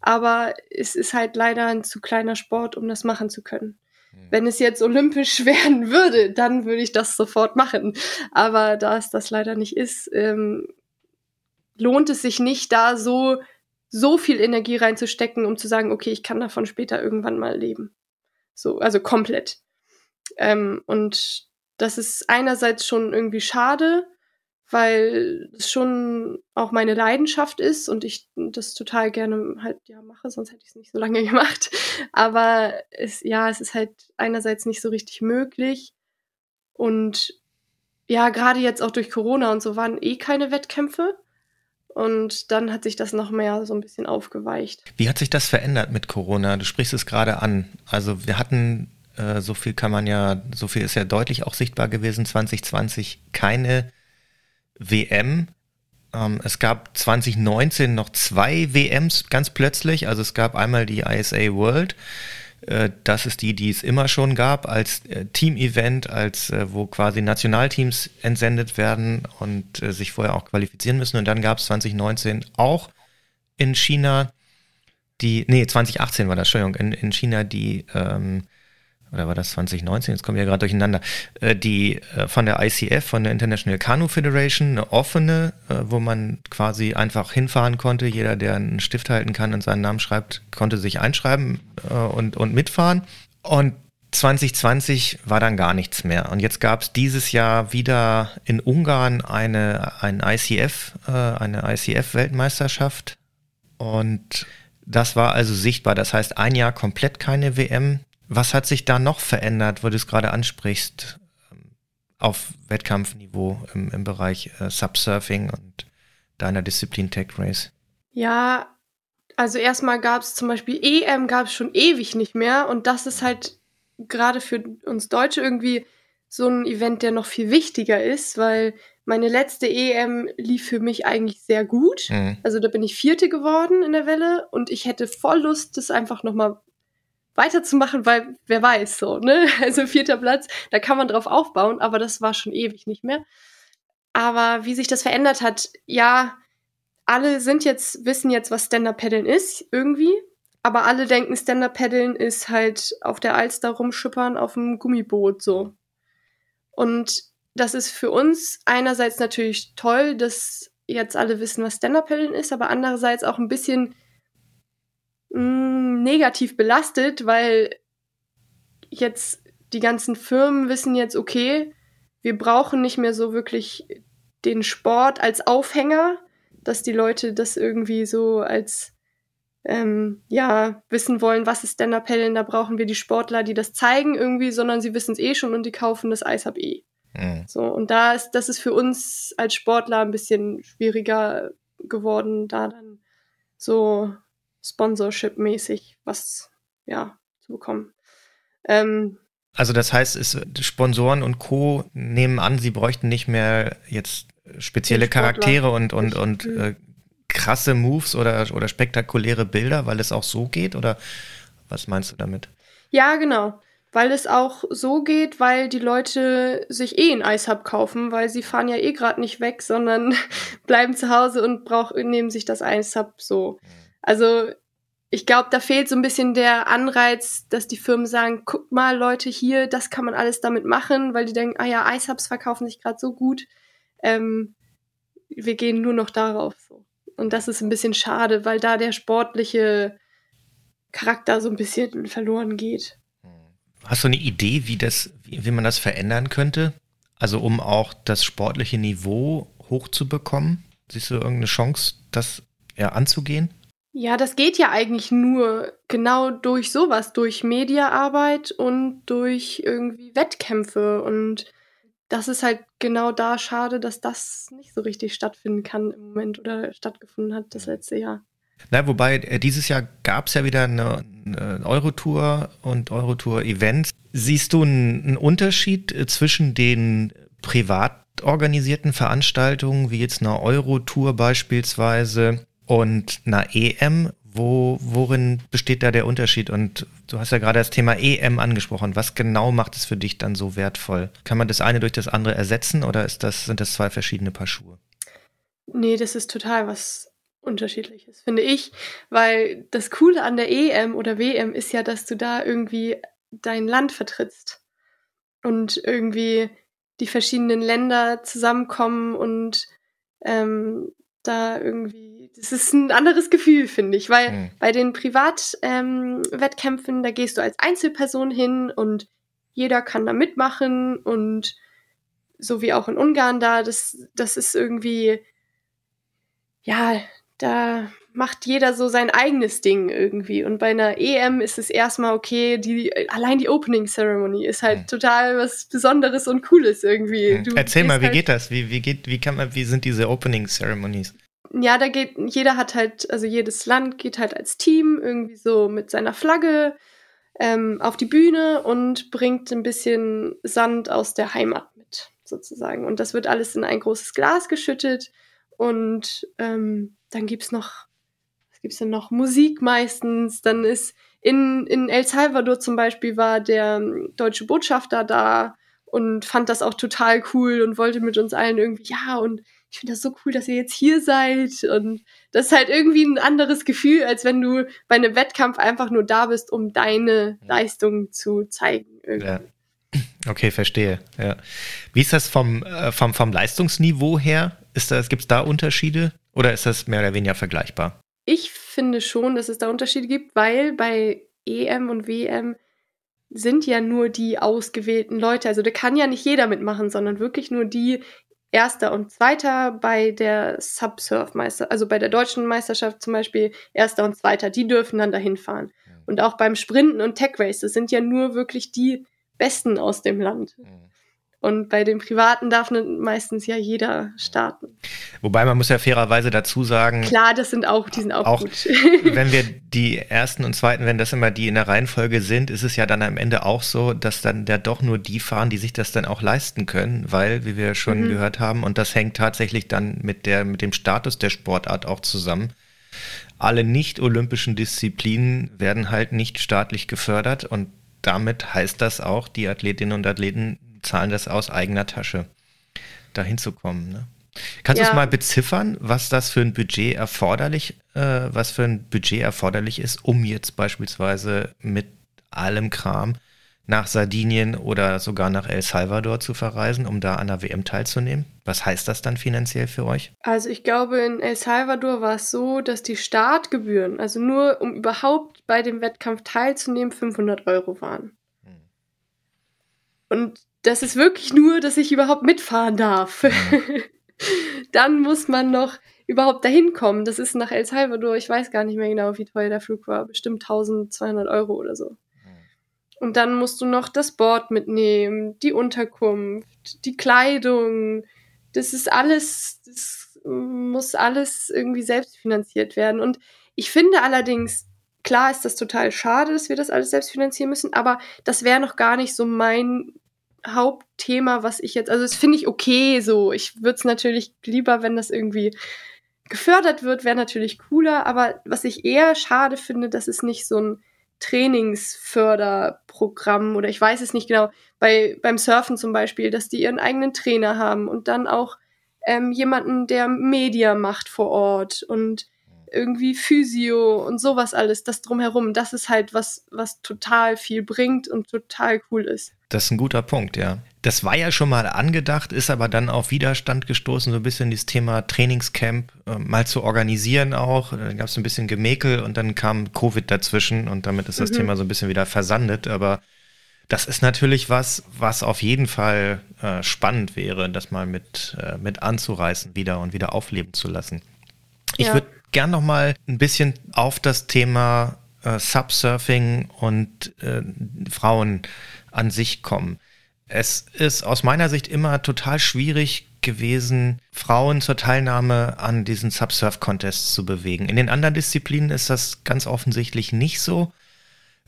Aber es ist halt leider ein zu kleiner Sport, um das machen zu können. Hm. Wenn es jetzt olympisch [LAUGHS] werden würde, dann würde ich das sofort machen. Aber da es das leider nicht ist, ähm, lohnt es sich nicht, da so, so viel Energie reinzustecken, um zu sagen, okay, ich kann davon später irgendwann mal leben. So, also komplett. Ähm, und das ist einerseits schon irgendwie schade, weil es schon auch meine Leidenschaft ist und ich das total gerne halt ja mache, sonst hätte ich es nicht so lange [LAUGHS] gemacht. Aber es, ja, es ist halt einerseits nicht so richtig möglich und ja, gerade jetzt auch durch Corona und so waren eh keine Wettkämpfe. Und dann hat sich das noch mehr so ein bisschen aufgeweicht.
Wie hat sich das verändert mit Corona? Du sprichst es gerade an. Also wir hatten, äh, so viel kann man ja, so viel ist ja deutlich auch sichtbar gewesen, 2020 keine WM. Ähm, es gab 2019 noch zwei WMs ganz plötzlich. Also es gab einmal die ISA World. Äh, das ist die, die es immer schon gab, als äh, Team-Event, als wo quasi Nationalteams entsendet werden und sich vorher auch qualifizieren müssen. Und dann gab es 2019 auch in China die, nee, 2018 war das, Entschuldigung, in, in China die ähm, oder war das 2019? Jetzt kommen wir ja gerade durcheinander. Äh, die äh, von der ICF, von der International Canoe Federation, eine offene, äh, wo man quasi einfach hinfahren konnte. Jeder, der einen Stift halten kann und seinen Namen schreibt, konnte sich einschreiben und, und mitfahren. Und 2020 war dann gar nichts mehr. Und jetzt gab es dieses Jahr wieder in Ungarn eine, ein ICF, eine ICF-Weltmeisterschaft. Und das war also sichtbar. Das heißt, ein Jahr komplett keine WM. Was hat sich da noch verändert, wo du es gerade ansprichst, ähm, auf Wettkampfniveau im, im Bereich äh, Subsurfing und deiner Disziplin Tech Race?
Ja, also erstmal gab es zum Beispiel EM gab es schon ewig nicht mehr und das ist halt gerade für uns Deutsche irgendwie so ein Event, der noch viel wichtiger ist, weil meine letzte EM lief für mich eigentlich sehr gut. Mhm. Also da bin ich Vierte geworden in der Welle und ich hätte voll Lust, das einfach nochmal weiterzumachen, weil wer weiß so, ne? [LAUGHS] Also vierter Platz, da kann man drauf aufbauen, aber das war schon ewig nicht mehr. Aber wie sich das verändert hat, ja, alle sind jetzt, wissen jetzt, was Stand-Up-Paddeln ist, irgendwie. Aber alle denken, Stand-Up-Paddeln ist halt auf der Alster rumschippern auf dem Gummiboot, so. Und das ist für uns einerseits natürlich toll, dass jetzt alle wissen, was Stand-Up-Paddeln ist, aber andererseits auch ein bisschen mh, mm, negativ belastet, weil jetzt die ganzen Firmen wissen jetzt, okay, wir brauchen nicht mehr so wirklich den Sport als Aufhänger, dass die Leute das irgendwie so als ähm, ja wissen wollen, was ist denn Appellen, da brauchen wir die Sportler, die das zeigen irgendwie, sondern sie wissen es eh schon und die kaufen das Eis ab eh. Mhm. So und da ist das ist für uns als Sportler ein bisschen schwieriger geworden, da dann so Sponsorship-mäßig was ja zu bekommen. Ähm,
also das heißt, es, Sponsoren und Co. nehmen an, sie bräuchten nicht mehr jetzt spezielle Charaktere und, und, und äh, krasse Moves oder, oder spektakuläre Bilder, weil es auch so geht? Oder was meinst du damit?
Ja, genau. Weil es auch so geht, weil die Leute sich eh ein Eishub kaufen, weil sie fahren ja eh gerade nicht weg, sondern [LAUGHS] bleiben zu Hause und brauch, nehmen sich das Eishub so. Mhm. Also ich glaube, da fehlt so ein bisschen der Anreiz, dass die Firmen sagen, guck mal, Leute, hier, das kann man alles damit machen, weil die denken, ah ja, Icehubs verkaufen sich gerade so gut. Ähm, wir gehen nur noch darauf. Und das ist ein bisschen schade, weil da der sportliche Charakter so ein bisschen verloren geht.
Hast du eine Idee, wie das, wie man das verändern könnte? Also um auch das sportliche Niveau hochzubekommen? Siehst du irgendeine Chance, das ja, anzugehen?
Ja, das geht ja eigentlich nur genau durch sowas, durch Mediaarbeit und durch irgendwie Wettkämpfe. Und das ist halt genau da schade, dass das nicht so richtig stattfinden kann im Moment oder stattgefunden hat das letzte Jahr.
Na, wobei äh, dieses Jahr gab es ja wieder eine, eine Eurotour und Eurotour-Events. Siehst du einen, einen Unterschied äh, zwischen den privat organisierten Veranstaltungen, wie jetzt einer Euro-Tour beispielsweise und einer EM, wo, worin besteht da der Unterschied? Und du hast ja gerade das Thema EM angesprochen. Was genau macht es für dich dann so wertvoll? Kann man das eine durch das andere ersetzen oder ist das, sind das zwei verschiedene Paar Schuhe?
Nee, das ist total was Unterschiedliches, finde ich. Weil das Coole an der EM oder WM ist ja, dass du da irgendwie dein Land vertrittst. Und irgendwie die verschiedenen Länder zusammenkommen und ähm, da irgendwie, das ist ein anderes Gefühl, finde ich, weil mhm. bei den Privatwettkämpfen, ähm, da gehst du als Einzelperson hin und jeder kann da mitmachen und so wie auch in Ungarn da, das, das ist irgendwie, ja, da macht jeder so sein eigenes Ding irgendwie. Und bei einer EM ist es erstmal okay, die, allein die Opening Ceremony ist halt mhm. total was Besonderes und Cooles irgendwie.
Mhm. Erzähl mal, wie halt geht das? Wie, wie geht, wie kann man, wie sind diese Opening Ceremonies?
Ja, da geht, jeder hat halt, also jedes Land geht halt als Team irgendwie so mit seiner Flagge ähm, auf die Bühne und bringt ein bisschen Sand aus der Heimat mit, sozusagen. Und das wird alles in ein großes Glas geschüttet und ähm, dann gibt's noch was gibt's denn noch? Musik meistens. Dann ist in, in El Salvador zum Beispiel war der ähm, deutsche Botschafter da und fand das auch total cool und wollte mit uns allen irgendwie, ja, und ich finde das so cool, dass ihr jetzt hier seid. Und das ist halt irgendwie ein anderes Gefühl, als wenn du bei einem Wettkampf einfach nur da bist, um deine Leistung zu zeigen. Irgendwie. Ja.
Okay, verstehe. Ja. Wie ist das vom, äh, vom, vom Leistungsniveau her? Gibt es da Unterschiede oder ist das mehr oder weniger vergleichbar?
Ich finde schon, dass es da Unterschiede gibt, weil bei EM und WM sind ja nur die ausgewählten Leute. Also da kann ja nicht jeder mitmachen, sondern wirklich nur die Erster und Zweiter bei der Subsurf-Meister, also bei der deutschen Meisterschaft zum Beispiel Erster und Zweiter, die dürfen dann dahin fahren. Und auch beim Sprinten und Tech Race, das sind ja nur wirklich die Besten aus dem Land. Mhm. Und bei den Privaten darf meistens ja jeder starten.
Wobei man muss ja fairerweise dazu sagen.
Klar, das sind auch, die sind auch, auch gut. [LAUGHS]
wenn wir [LAUGHS] die ersten und zweiten, wenn das immer die in der Reihenfolge sind, ist es ja dann am Ende auch so, dass dann ja doch nur die fahren, die sich das dann auch leisten können, weil, wie wir schon mhm. gehört haben, und das hängt tatsächlich dann mit der, mit dem Status der Sportart auch zusammen. Alle nicht-olympischen Disziplinen werden halt nicht staatlich gefördert und damit heißt das auch, die Athletinnen und Athleten zahlen das aus eigener Tasche, da hinzukommen. Ne? Kannst ja. du es mal beziffern, was das für ein Budget erforderlich, äh, was für ein Budget erforderlich ist, um jetzt beispielsweise mit allem Kram nach Sardinien oder sogar nach El Salvador zu verreisen, um da an der WM teilzunehmen? Was heißt das dann finanziell für euch?
Also ich glaube, in El Salvador war es so, dass die Startgebühren, also nur um überhaupt bei dem Wettkampf teilzunehmen, 500 Euro waren. Hm. Und das ist wirklich nur, dass ich überhaupt mitfahren darf. [LAUGHS] Dann muss man noch überhaupt dahin kommen. Das ist nach El Salvador. Ich weiß gar nicht mehr genau, wie teuer der Flug war. Bestimmt 1200 Euro oder so. Mhm. Und dann musst du noch das Board mitnehmen, die Unterkunft, die Kleidung. Das ist alles, das muss alles irgendwie selbst finanziert werden. Und ich finde allerdings, klar ist das total schade, dass wir das alles selbst finanzieren müssen, aber das wäre noch gar nicht so mein Hauptthema, was ich jetzt, also das finde ich okay so. Ich würde es natürlich lieber, wenn das irgendwie gefördert wird, wäre natürlich cooler, aber was ich eher schade finde, dass es nicht so ein Trainingsförderprogramm oder ich weiß es nicht genau, bei, beim Surfen zum Beispiel, dass die ihren eigenen Trainer haben und dann auch ähm, jemanden, der Media macht vor Ort und irgendwie Physio und sowas alles, das drumherum, das ist halt was, was total viel bringt und total cool ist.
Das ist ein guter Punkt, ja. Das war ja schon mal angedacht, ist aber dann auf Widerstand gestoßen, so ein bisschen dieses Thema Trainingscamp äh, mal zu organisieren auch. Dann gab es ein bisschen Gemäkel und dann kam Covid dazwischen und damit ist das mhm. Thema so ein bisschen wieder versandet. Aber das ist natürlich was, was auf jeden Fall äh, spannend wäre, das mal mit, äh, mit anzureißen wieder und wieder aufleben zu lassen. Ich ja. würde gern noch mal ein bisschen auf das Thema äh, Subsurfing und äh, Frauen an sich kommen. Es ist aus meiner Sicht immer total schwierig gewesen, Frauen zur Teilnahme an diesen Subsurf-Contests zu bewegen. In den anderen Disziplinen ist das ganz offensichtlich nicht so.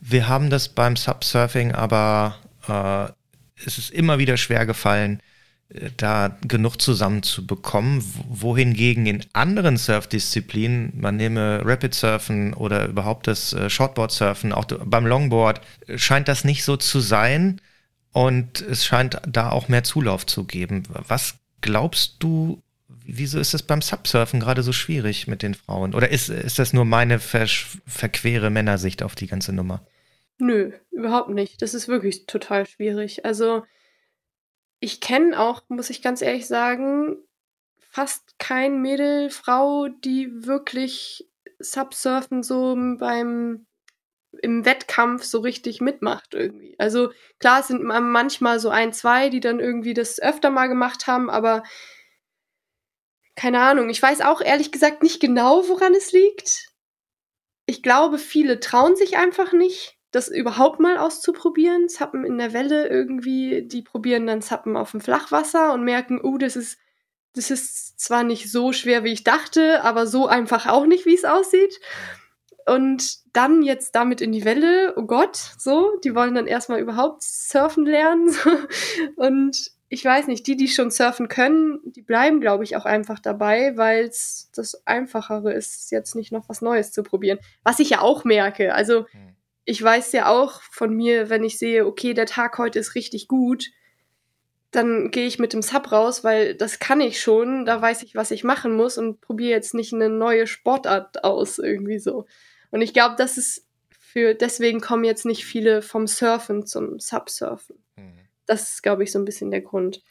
Wir haben das beim Subsurfing, aber äh, es ist immer wieder schwer gefallen, da genug zusammenzubekommen, wohingegen in anderen Surfdisziplinen, man nehme Rapid Surfen oder überhaupt das äh, Shortboard Surfen, auch beim Longboard, scheint das nicht so zu sein und es scheint da auch mehr Zulauf zu geben. Was glaubst du, wieso ist es beim Subsurfen gerade so schwierig mit den Frauen? Oder ist, ist das nur meine ver verquere Männersicht auf die ganze Nummer?
Nö, überhaupt nicht. Das ist wirklich total schwierig. Also ich kenne auch, muss ich ganz ehrlich sagen, fast kein Mädel, Frau, die wirklich Subsurfen so beim im Wettkampf so richtig mitmacht irgendwie. Also klar, es sind manchmal so ein, zwei, die dann irgendwie das öfter mal gemacht haben, aber keine Ahnung. Ich weiß auch ehrlich gesagt nicht genau, woran es liegt. Ich glaube, viele trauen sich einfach nicht das überhaupt mal auszuprobieren. Zappen in der Welle irgendwie, die probieren dann Zappen auf dem Flachwasser und merken, uh, das ist, das ist zwar nicht so schwer, wie ich dachte, aber so einfach auch nicht, wie es aussieht. Und dann jetzt damit in die Welle, oh Gott, so, die wollen dann erstmal überhaupt surfen lernen. Und ich weiß nicht, die, die schon surfen können, die bleiben, glaube ich, auch einfach dabei, weil es das Einfachere ist, jetzt nicht noch was Neues zu probieren. Was ich ja auch merke. Also, hm ich weiß ja auch von mir, wenn ich sehe, okay, der Tag heute ist richtig gut, dann gehe ich mit dem Sub raus, weil das kann ich schon, da weiß ich, was ich machen muss und probiere jetzt nicht eine neue Sportart aus, irgendwie so. Und ich glaube, das ist für, deswegen kommen jetzt nicht viele vom Surfen zum Subsurfen. Mhm. Das ist, glaube ich, so ein bisschen der Grund.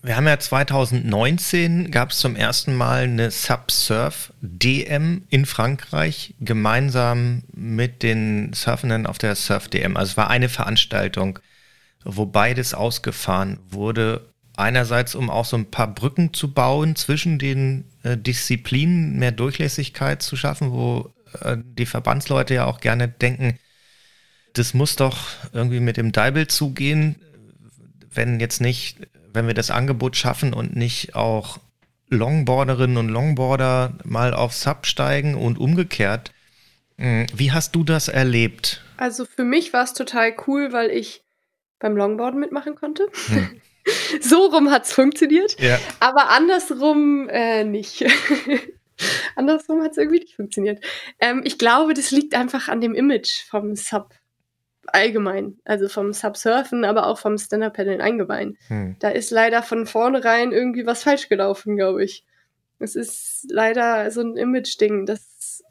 Wir haben ja 2019 gab es zum ersten Mal eine Subsurf DM in Frankreich gemeinsam mit den Surfenden auf der Surf DM. Also es war eine Veranstaltung, wo beides ausgefahren wurde. Einerseits, um auch so ein paar Brücken zu bauen zwischen den äh, Disziplinen, mehr Durchlässigkeit zu schaffen, wo äh, die Verbandsleute ja auch gerne denken, das muss doch irgendwie mit dem Deibel zugehen, wenn jetzt nicht wenn wir das Angebot schaffen und nicht auch Longboarderinnen und Longboarder mal auf Sub steigen und umgekehrt. Hm, wie hast du das erlebt?
Also für mich war es total cool, weil ich beim Longboarden mitmachen konnte. Hm. [LAUGHS] so rum hat es funktioniert, ja. aber andersrum äh, nicht. [LAUGHS] andersrum hat es irgendwie nicht funktioniert. Ähm, ich glaube, das liegt einfach an dem Image vom Sub allgemein, also vom Subsurfen, aber auch vom Stand-Up-Paddeln eingeweint. Hm. Da ist leider von vornherein irgendwie was falsch gelaufen, glaube ich. Es ist leider so ein Image-Ding, dass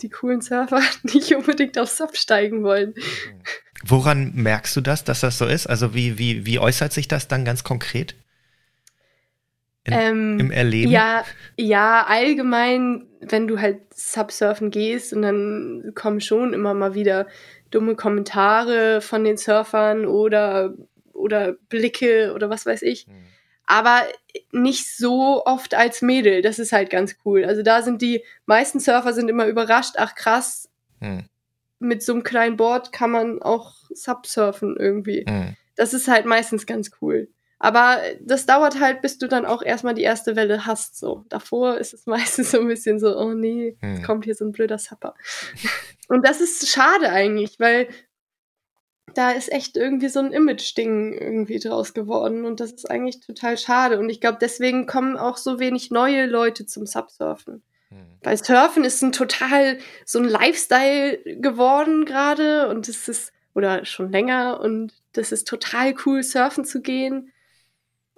die coolen Surfer [LAUGHS] nicht unbedingt auf Sub steigen wollen. Hm.
Woran merkst du das, dass das so ist? Also wie, wie, wie äußert sich das dann ganz konkret? In, ähm, Im Erleben?
Ja, ja, allgemein, wenn du halt Subsurfen gehst und dann kommen schon immer mal wieder dumme Kommentare von den Surfern oder, oder Blicke oder was weiß ich. Mhm. Aber nicht so oft als Mädel. Das ist halt ganz cool. Also da sind die meisten Surfer sind immer überrascht. Ach krass, mhm. mit so einem kleinen Board kann man auch Subsurfen irgendwie. Mhm. Das ist halt meistens ganz cool. Aber das dauert halt, bis du dann auch erstmal die erste Welle hast. So davor ist es [LAUGHS] meistens so ein bisschen so, oh nee, hm. kommt hier so ein blöder Sapper. [LAUGHS] Und das ist schade eigentlich, weil da ist echt irgendwie so ein Image-Ding irgendwie draus geworden und das ist eigentlich total schade. Und ich glaube, deswegen kommen auch so wenig neue Leute zum Subsurfen. Hm. Weil Surfen ist ein total so ein Lifestyle geworden gerade und es ist, oder schon länger und das ist total cool, surfen zu gehen.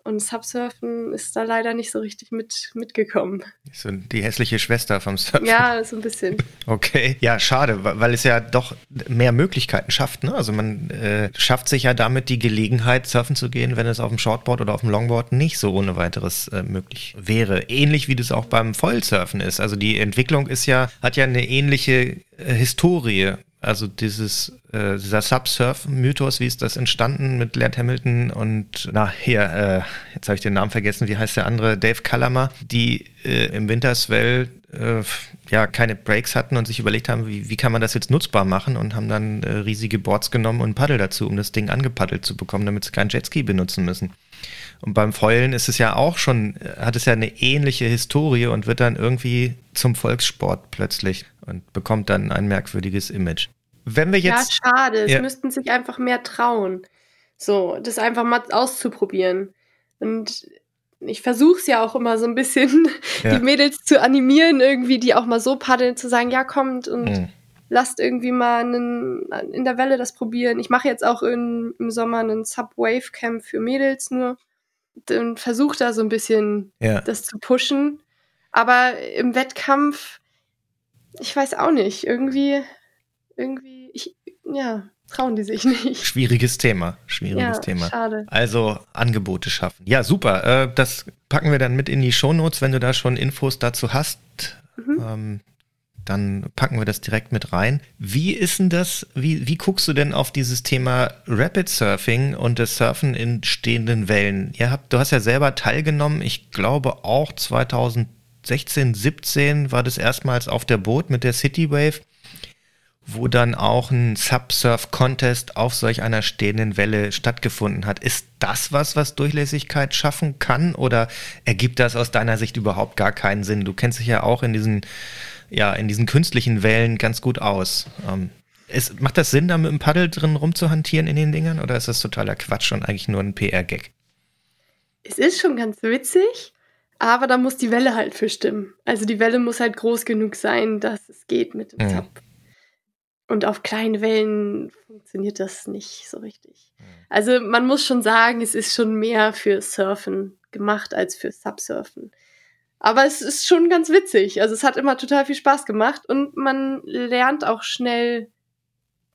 Und Subsurfen ist da leider nicht so richtig mit, mitgekommen.
So die hässliche Schwester vom Surfen.
Ja, so ein bisschen. [LAUGHS]
Okay, ja, schade, weil es ja doch mehr Möglichkeiten schafft. Ne? Also man äh, schafft sich ja damit die Gelegenheit, surfen zu gehen, wenn es auf dem Shortboard oder auf dem Longboard nicht so ohne weiteres äh, möglich wäre. Ähnlich wie das auch beim Foilsurfen ist. Also die Entwicklung ist ja, hat ja eine ähnliche äh, Historie. Also dieses, äh, dieser Subsurf-Mythos, wie ist das entstanden mit Laird Hamilton und, na, hier, äh, jetzt habe ich den Namen vergessen, wie heißt der andere, Dave Calamer, die äh, im Winterswell äh, ja keine Breaks hatten und sich überlegt haben, wie, wie kann man das jetzt nutzbar machen und haben dann äh, riesige Boards genommen und Paddel dazu, um das Ding angepaddelt zu bekommen, damit sie keinen Jetski benutzen müssen. Und beim Foilen ist es ja auch schon, hat es ja eine ähnliche Historie und wird dann irgendwie zum Volkssport plötzlich und bekommt dann ein merkwürdiges Image. Wenn wir jetzt.
Ja, schade. Ja. Es müssten sich einfach mehr trauen. So, das einfach mal auszuprobieren. Und ich versuche es ja auch immer so ein bisschen, [LAUGHS] ja. die Mädels zu animieren, irgendwie, die auch mal so paddeln, zu sagen, ja, kommt und mhm. lasst irgendwie mal einen, in der Welle das probieren. Ich mache jetzt auch in, im Sommer einen Subwave-Camp für Mädels nur und versuche da so ein bisschen ja. das zu pushen. Aber im Wettkampf, ich weiß auch nicht, irgendwie, irgendwie, ich, ja, trauen die sich [LAUGHS] nicht.
Schwieriges Thema, schwieriges
ja,
Thema.
Schade.
Also Angebote schaffen. Ja, super. Äh, das packen wir dann mit in die Shownotes, wenn du da schon Infos dazu hast. Mhm. Ähm, dann packen wir das direkt mit rein. Wie ist denn das, wie, wie guckst du denn auf dieses Thema Rapid Surfing und das Surfen in stehenden Wellen? Ihr habt, du hast ja selber teilgenommen, ich glaube auch 2016, 17 war das erstmals auf der Boot mit der City Wave wo dann auch ein Subsurf-Contest auf solch einer stehenden Welle stattgefunden hat. Ist das was, was Durchlässigkeit schaffen kann oder ergibt das aus deiner Sicht überhaupt gar keinen Sinn? Du kennst dich ja auch in diesen, ja, in diesen künstlichen Wellen ganz gut aus. Ähm, ist, macht das Sinn, da mit dem Paddel drin rumzuhantieren in den Dingern oder ist das totaler Quatsch und eigentlich nur ein PR-Gag?
Es ist schon ganz witzig, aber da muss die Welle halt für stimmen. Also die Welle muss halt groß genug sein, dass es geht mit dem mhm. Sub. Und auf kleinen Wellen funktioniert das nicht so richtig. Mhm. Also man muss schon sagen, es ist schon mehr für Surfen gemacht als für Subsurfen. Aber es ist schon ganz witzig. Also es hat immer total viel Spaß gemacht und man lernt auch schnell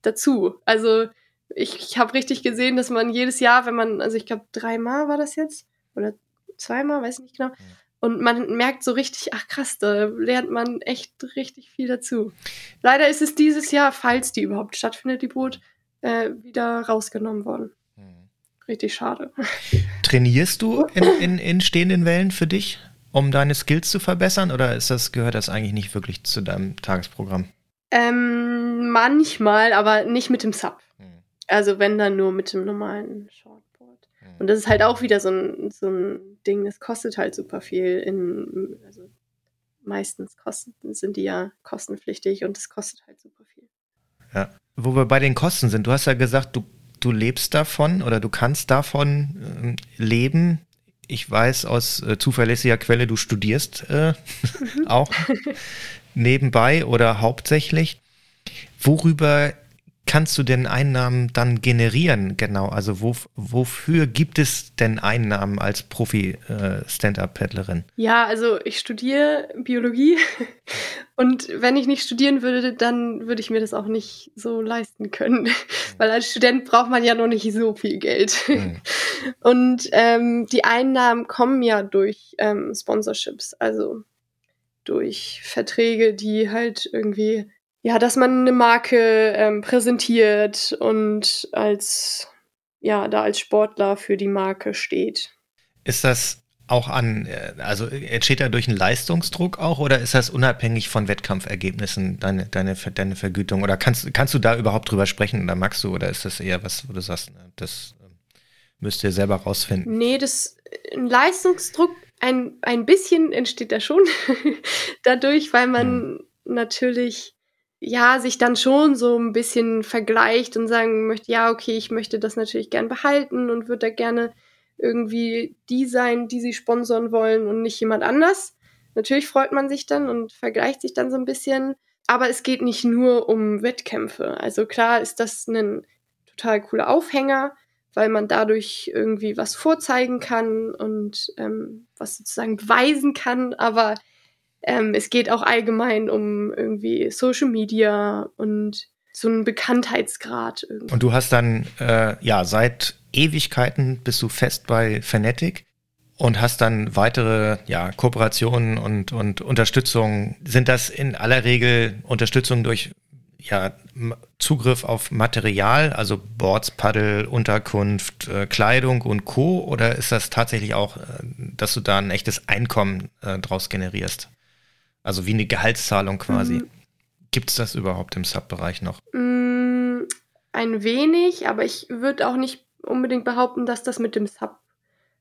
dazu. Also ich, ich habe richtig gesehen, dass man jedes Jahr, wenn man, also ich glaube dreimal war das jetzt oder zweimal, weiß ich nicht genau. Und man merkt so richtig, ach krass, da lernt man echt richtig viel dazu. Leider ist es dieses Jahr, falls die überhaupt stattfindet, die Boot, äh, wieder rausgenommen worden. Hm. Richtig schade.
Trainierst du in, in, in stehenden Wellen für dich, um deine Skills zu verbessern? Oder ist das, gehört das eigentlich nicht wirklich zu deinem Tagesprogramm?
Ähm, manchmal, aber nicht mit dem Sub. Hm. Also wenn dann nur mit dem normalen Short. Und das ist halt auch wieder so ein, so ein Ding, das kostet halt super viel. In, also meistens kosten, sind die ja kostenpflichtig und das kostet halt super viel.
Ja, wo wir bei den Kosten sind, du hast ja gesagt, du, du lebst davon oder du kannst davon äh, leben. Ich weiß aus äh, zuverlässiger Quelle, du studierst äh, mhm. [LAUGHS] auch [LAUGHS] nebenbei oder hauptsächlich. Worüber kannst du denn Einnahmen dann generieren? Genau, also wo, wofür gibt es denn Einnahmen als Profi-Stand-Up-Paddlerin?
ja, also ich studiere Biologie [LAUGHS] und wenn ich nicht studieren würde, dann würde ich mir das auch nicht so leisten können, [LAUGHS] weil als Student braucht man ja noch nicht so viel Geld. Mhm. [LAUGHS] Und ähm, die Einnahmen kommen ja durch ähm, Sponsorships, also durch Verträge, die halt irgendwie ja, dass man eine Marke ähm, präsentiert und als, ja, da als Sportler für die Marke steht.
Ist das auch an, äh, also entsteht da durch einen Leistungsdruck auch oder ist das unabhängig von Wettkampfergebnissen, deine, deine, deine Vergütung? Oder kannst, kannst du da überhaupt drüber sprechen oder magst du oder ist das eher was, wo du sagst, das ähm, müsst ihr selber rausfinden?
Nee, das ein Leistungsdruck ein, ein bisschen entsteht da schon [LAUGHS] dadurch, weil man hm. natürlich ja, sich dann schon so ein bisschen vergleicht und sagen möchte, ja, okay, ich möchte das natürlich gern behalten und würde da gerne irgendwie die sein, die sie sponsern wollen und nicht jemand anders. Natürlich freut man sich dann und vergleicht sich dann so ein bisschen. Aber es geht nicht nur um Wettkämpfe. Also klar ist das ein total cooler Aufhänger, weil man dadurch irgendwie was vorzeigen kann und ähm, was sozusagen beweisen kann. Aber ähm, es geht auch allgemein um irgendwie Social Media und so einen Bekanntheitsgrad. Irgendwie.
Und du hast dann, äh, ja, seit Ewigkeiten bist du fest bei Fanatic und hast dann weitere ja, Kooperationen und, und Unterstützung. Sind das in aller Regel Unterstützung durch ja, Zugriff auf Material, also Boards, Paddel, Unterkunft, äh, Kleidung und Co. Oder ist das tatsächlich auch, äh, dass du da ein echtes Einkommen äh, draus generierst? Also wie eine Gehaltszahlung quasi. Mhm. Gibt es das überhaupt im Sub-Bereich noch?
Mm, ein wenig, aber ich würde auch nicht unbedingt behaupten, dass das mit dem Sub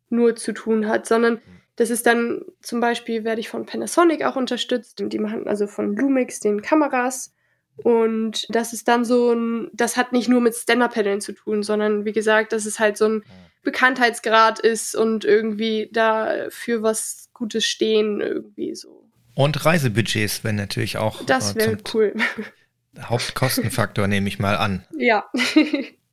nur zu tun hat, sondern das ist dann zum Beispiel, werde ich von Panasonic auch unterstützt. Die machen also von Lumix den Kameras Und das ist dann so ein, das hat nicht nur mit Stand-Up-Paddeln zu tun, sondern wie gesagt, dass es halt so ein Bekanntheitsgrad ist und irgendwie da für was Gutes stehen, irgendwie so.
Und Reisebudgets, wenn natürlich auch.
Das wäre cool.
Hauptkostenfaktor nehme ich mal an.
Ja.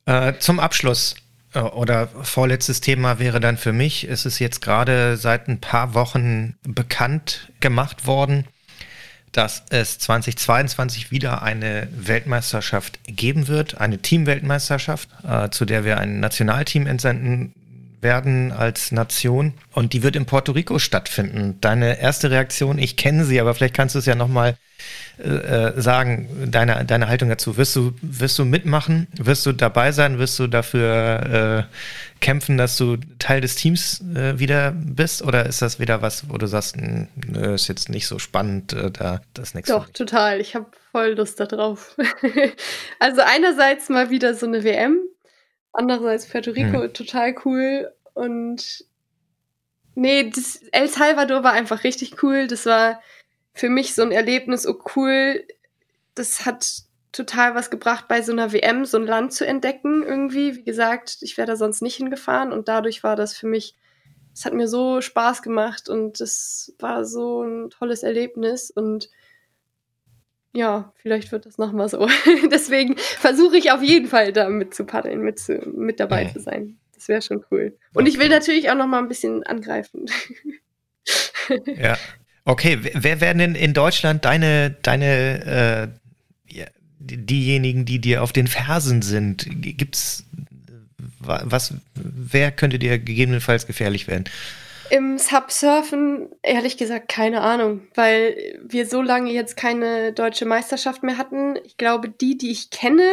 äh, zum Abschluss äh, oder vorletztes Thema wäre dann für mich, es ist jetzt gerade seit ein paar Wochen bekannt gemacht worden, dass es 2022 wieder eine Weltmeisterschaft geben wird, eine Teamweltmeisterschaft, äh, zu der wir ein Nationalteam entsenden werden als Nation und die wird in Puerto Rico stattfinden. Deine erste Reaktion, ich kenne sie, aber vielleicht kannst du es ja nochmal äh, äh, sagen, deine, deine Haltung dazu. Wirst du, wirst du mitmachen? Wirst du dabei sein? Wirst du dafür äh, kämpfen, dass du Teil des Teams äh, wieder bist? Oder ist das wieder was, wo du sagst, nö, ist jetzt nicht so spannend, äh, da das nächste
Doch, total. Ich habe voll Lust darauf. [LAUGHS] also einerseits mal wieder so eine WM, Andererseits Puerto Rico mhm. total cool und nee, das El Salvador war einfach richtig cool. Das war für mich so ein Erlebnis, oh cool. Das hat total was gebracht, bei so einer WM so ein Land zu entdecken irgendwie. Wie gesagt, ich wäre da sonst nicht hingefahren und dadurch war das für mich, es hat mir so Spaß gemacht und es war so ein tolles Erlebnis und ja, vielleicht wird das nochmal so. [LAUGHS] Deswegen versuche ich auf jeden Fall da mit zu paddeln, mit, zu, mit dabei zu sein. Das wäre schon cool. Und okay. ich will natürlich auch nochmal ein bisschen angreifen. [LAUGHS]
ja. Okay, wer werden denn in Deutschland deine, deine äh, diejenigen, die dir auf den Fersen sind? Gibt's was, wer könnte dir gegebenenfalls gefährlich werden?
Im Subsurfen, ehrlich gesagt, keine Ahnung, weil wir so lange jetzt keine deutsche Meisterschaft mehr hatten. Ich glaube, die, die ich kenne,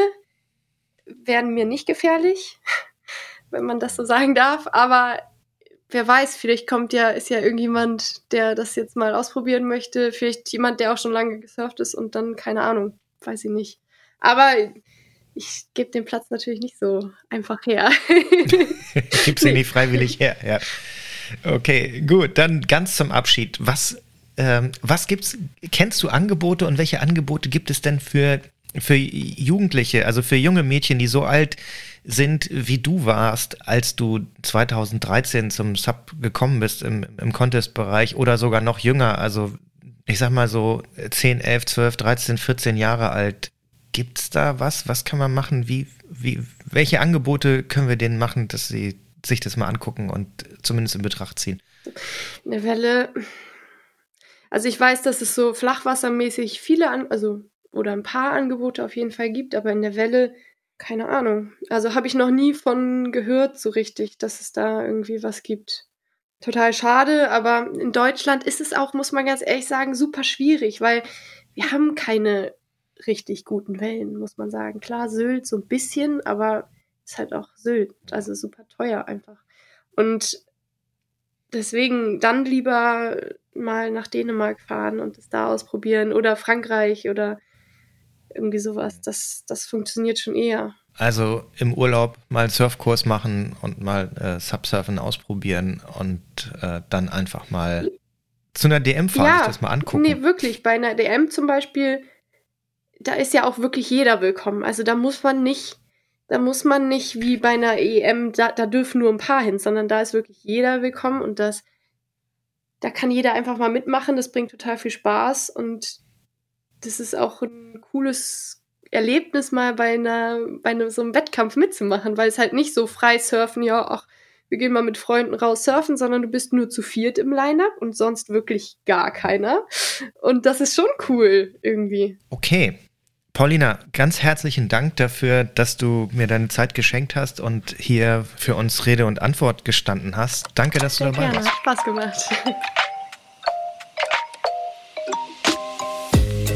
werden mir nicht gefährlich, [LAUGHS] wenn man das so sagen darf. Aber wer weiß, vielleicht kommt ja, ist ja irgendjemand, der das jetzt mal ausprobieren möchte. Vielleicht jemand, der auch schon lange gesurft ist und dann, keine Ahnung, weiß ich nicht. Aber ich gebe den Platz natürlich nicht so einfach her. [LAUGHS]
Gib's nee. nicht [LAUGHS] freiwillig her, ja. Okay, gut. Dann ganz zum Abschied. Was, ähm, was gibt's? Kennst du Angebote und welche Angebote gibt es denn für, für Jugendliche, also für junge Mädchen, die so alt sind, wie du warst, als du 2013 zum Sub gekommen bist im, im Contest-Bereich oder sogar noch jünger, also ich sag mal so 10, 11, 12, 13, 14 Jahre alt. Gibt's da was? Was kann man machen? Wie, wie, welche Angebote können wir denen machen, dass sie sich das mal angucken und zumindest in Betracht ziehen.
Eine Welle. Also ich weiß, dass es so flachwassermäßig viele, an also oder ein paar Angebote auf jeden Fall gibt, aber in der Welle keine Ahnung. Also habe ich noch nie von gehört so richtig, dass es da irgendwie was gibt. Total schade, aber in Deutschland ist es auch, muss man ganz ehrlich sagen, super schwierig, weil wir haben keine richtig guten Wellen, muss man sagen. Klar, Sylt so ein bisschen, aber ist halt auch Sylt, also super teuer einfach. Und deswegen dann lieber mal nach Dänemark fahren und es da ausprobieren oder Frankreich oder irgendwie sowas. Das, das funktioniert schon eher.
Also im Urlaub mal einen Surfkurs machen und mal äh, Subsurfen ausprobieren und äh, dann einfach mal zu einer DM fahren, ja, sich das mal angucken.
Nee, wirklich. Bei einer DM zum Beispiel, da ist ja auch wirklich jeder willkommen. Also da muss man nicht da muss man nicht wie bei einer EM, da, da dürfen nur ein paar hin, sondern da ist wirklich jeder willkommen und das, da kann jeder einfach mal mitmachen. Das bringt total viel Spaß und das ist auch ein cooles Erlebnis, mal bei einer, bei einem, so einem Wettkampf mitzumachen, weil es halt nicht so frei surfen, ja, ach, wir gehen mal mit Freunden raus surfen, sondern du bist nur zu viert im Line-Up und sonst wirklich gar keiner. Und das ist schon cool irgendwie.
Okay, Paulina, ganz herzlichen Dank dafür, dass du mir deine Zeit geschenkt hast und hier für uns Rede und Antwort gestanden hast. Danke, dass Sehr du dabei gerne. warst.
Spaß gemacht.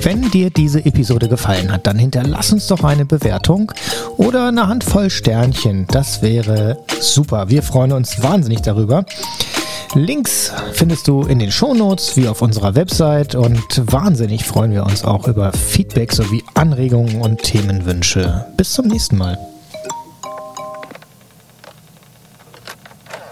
Wenn dir diese Episode gefallen hat, dann hinterlass uns doch eine Bewertung oder eine Handvoll Sternchen. Das wäre super. Wir freuen uns wahnsinnig darüber. Links findest du in den Shownotes wie auf unserer Website und wahnsinnig freuen wir uns auch über Feedback sowie Anregungen und Themenwünsche. Bis zum nächsten Mal.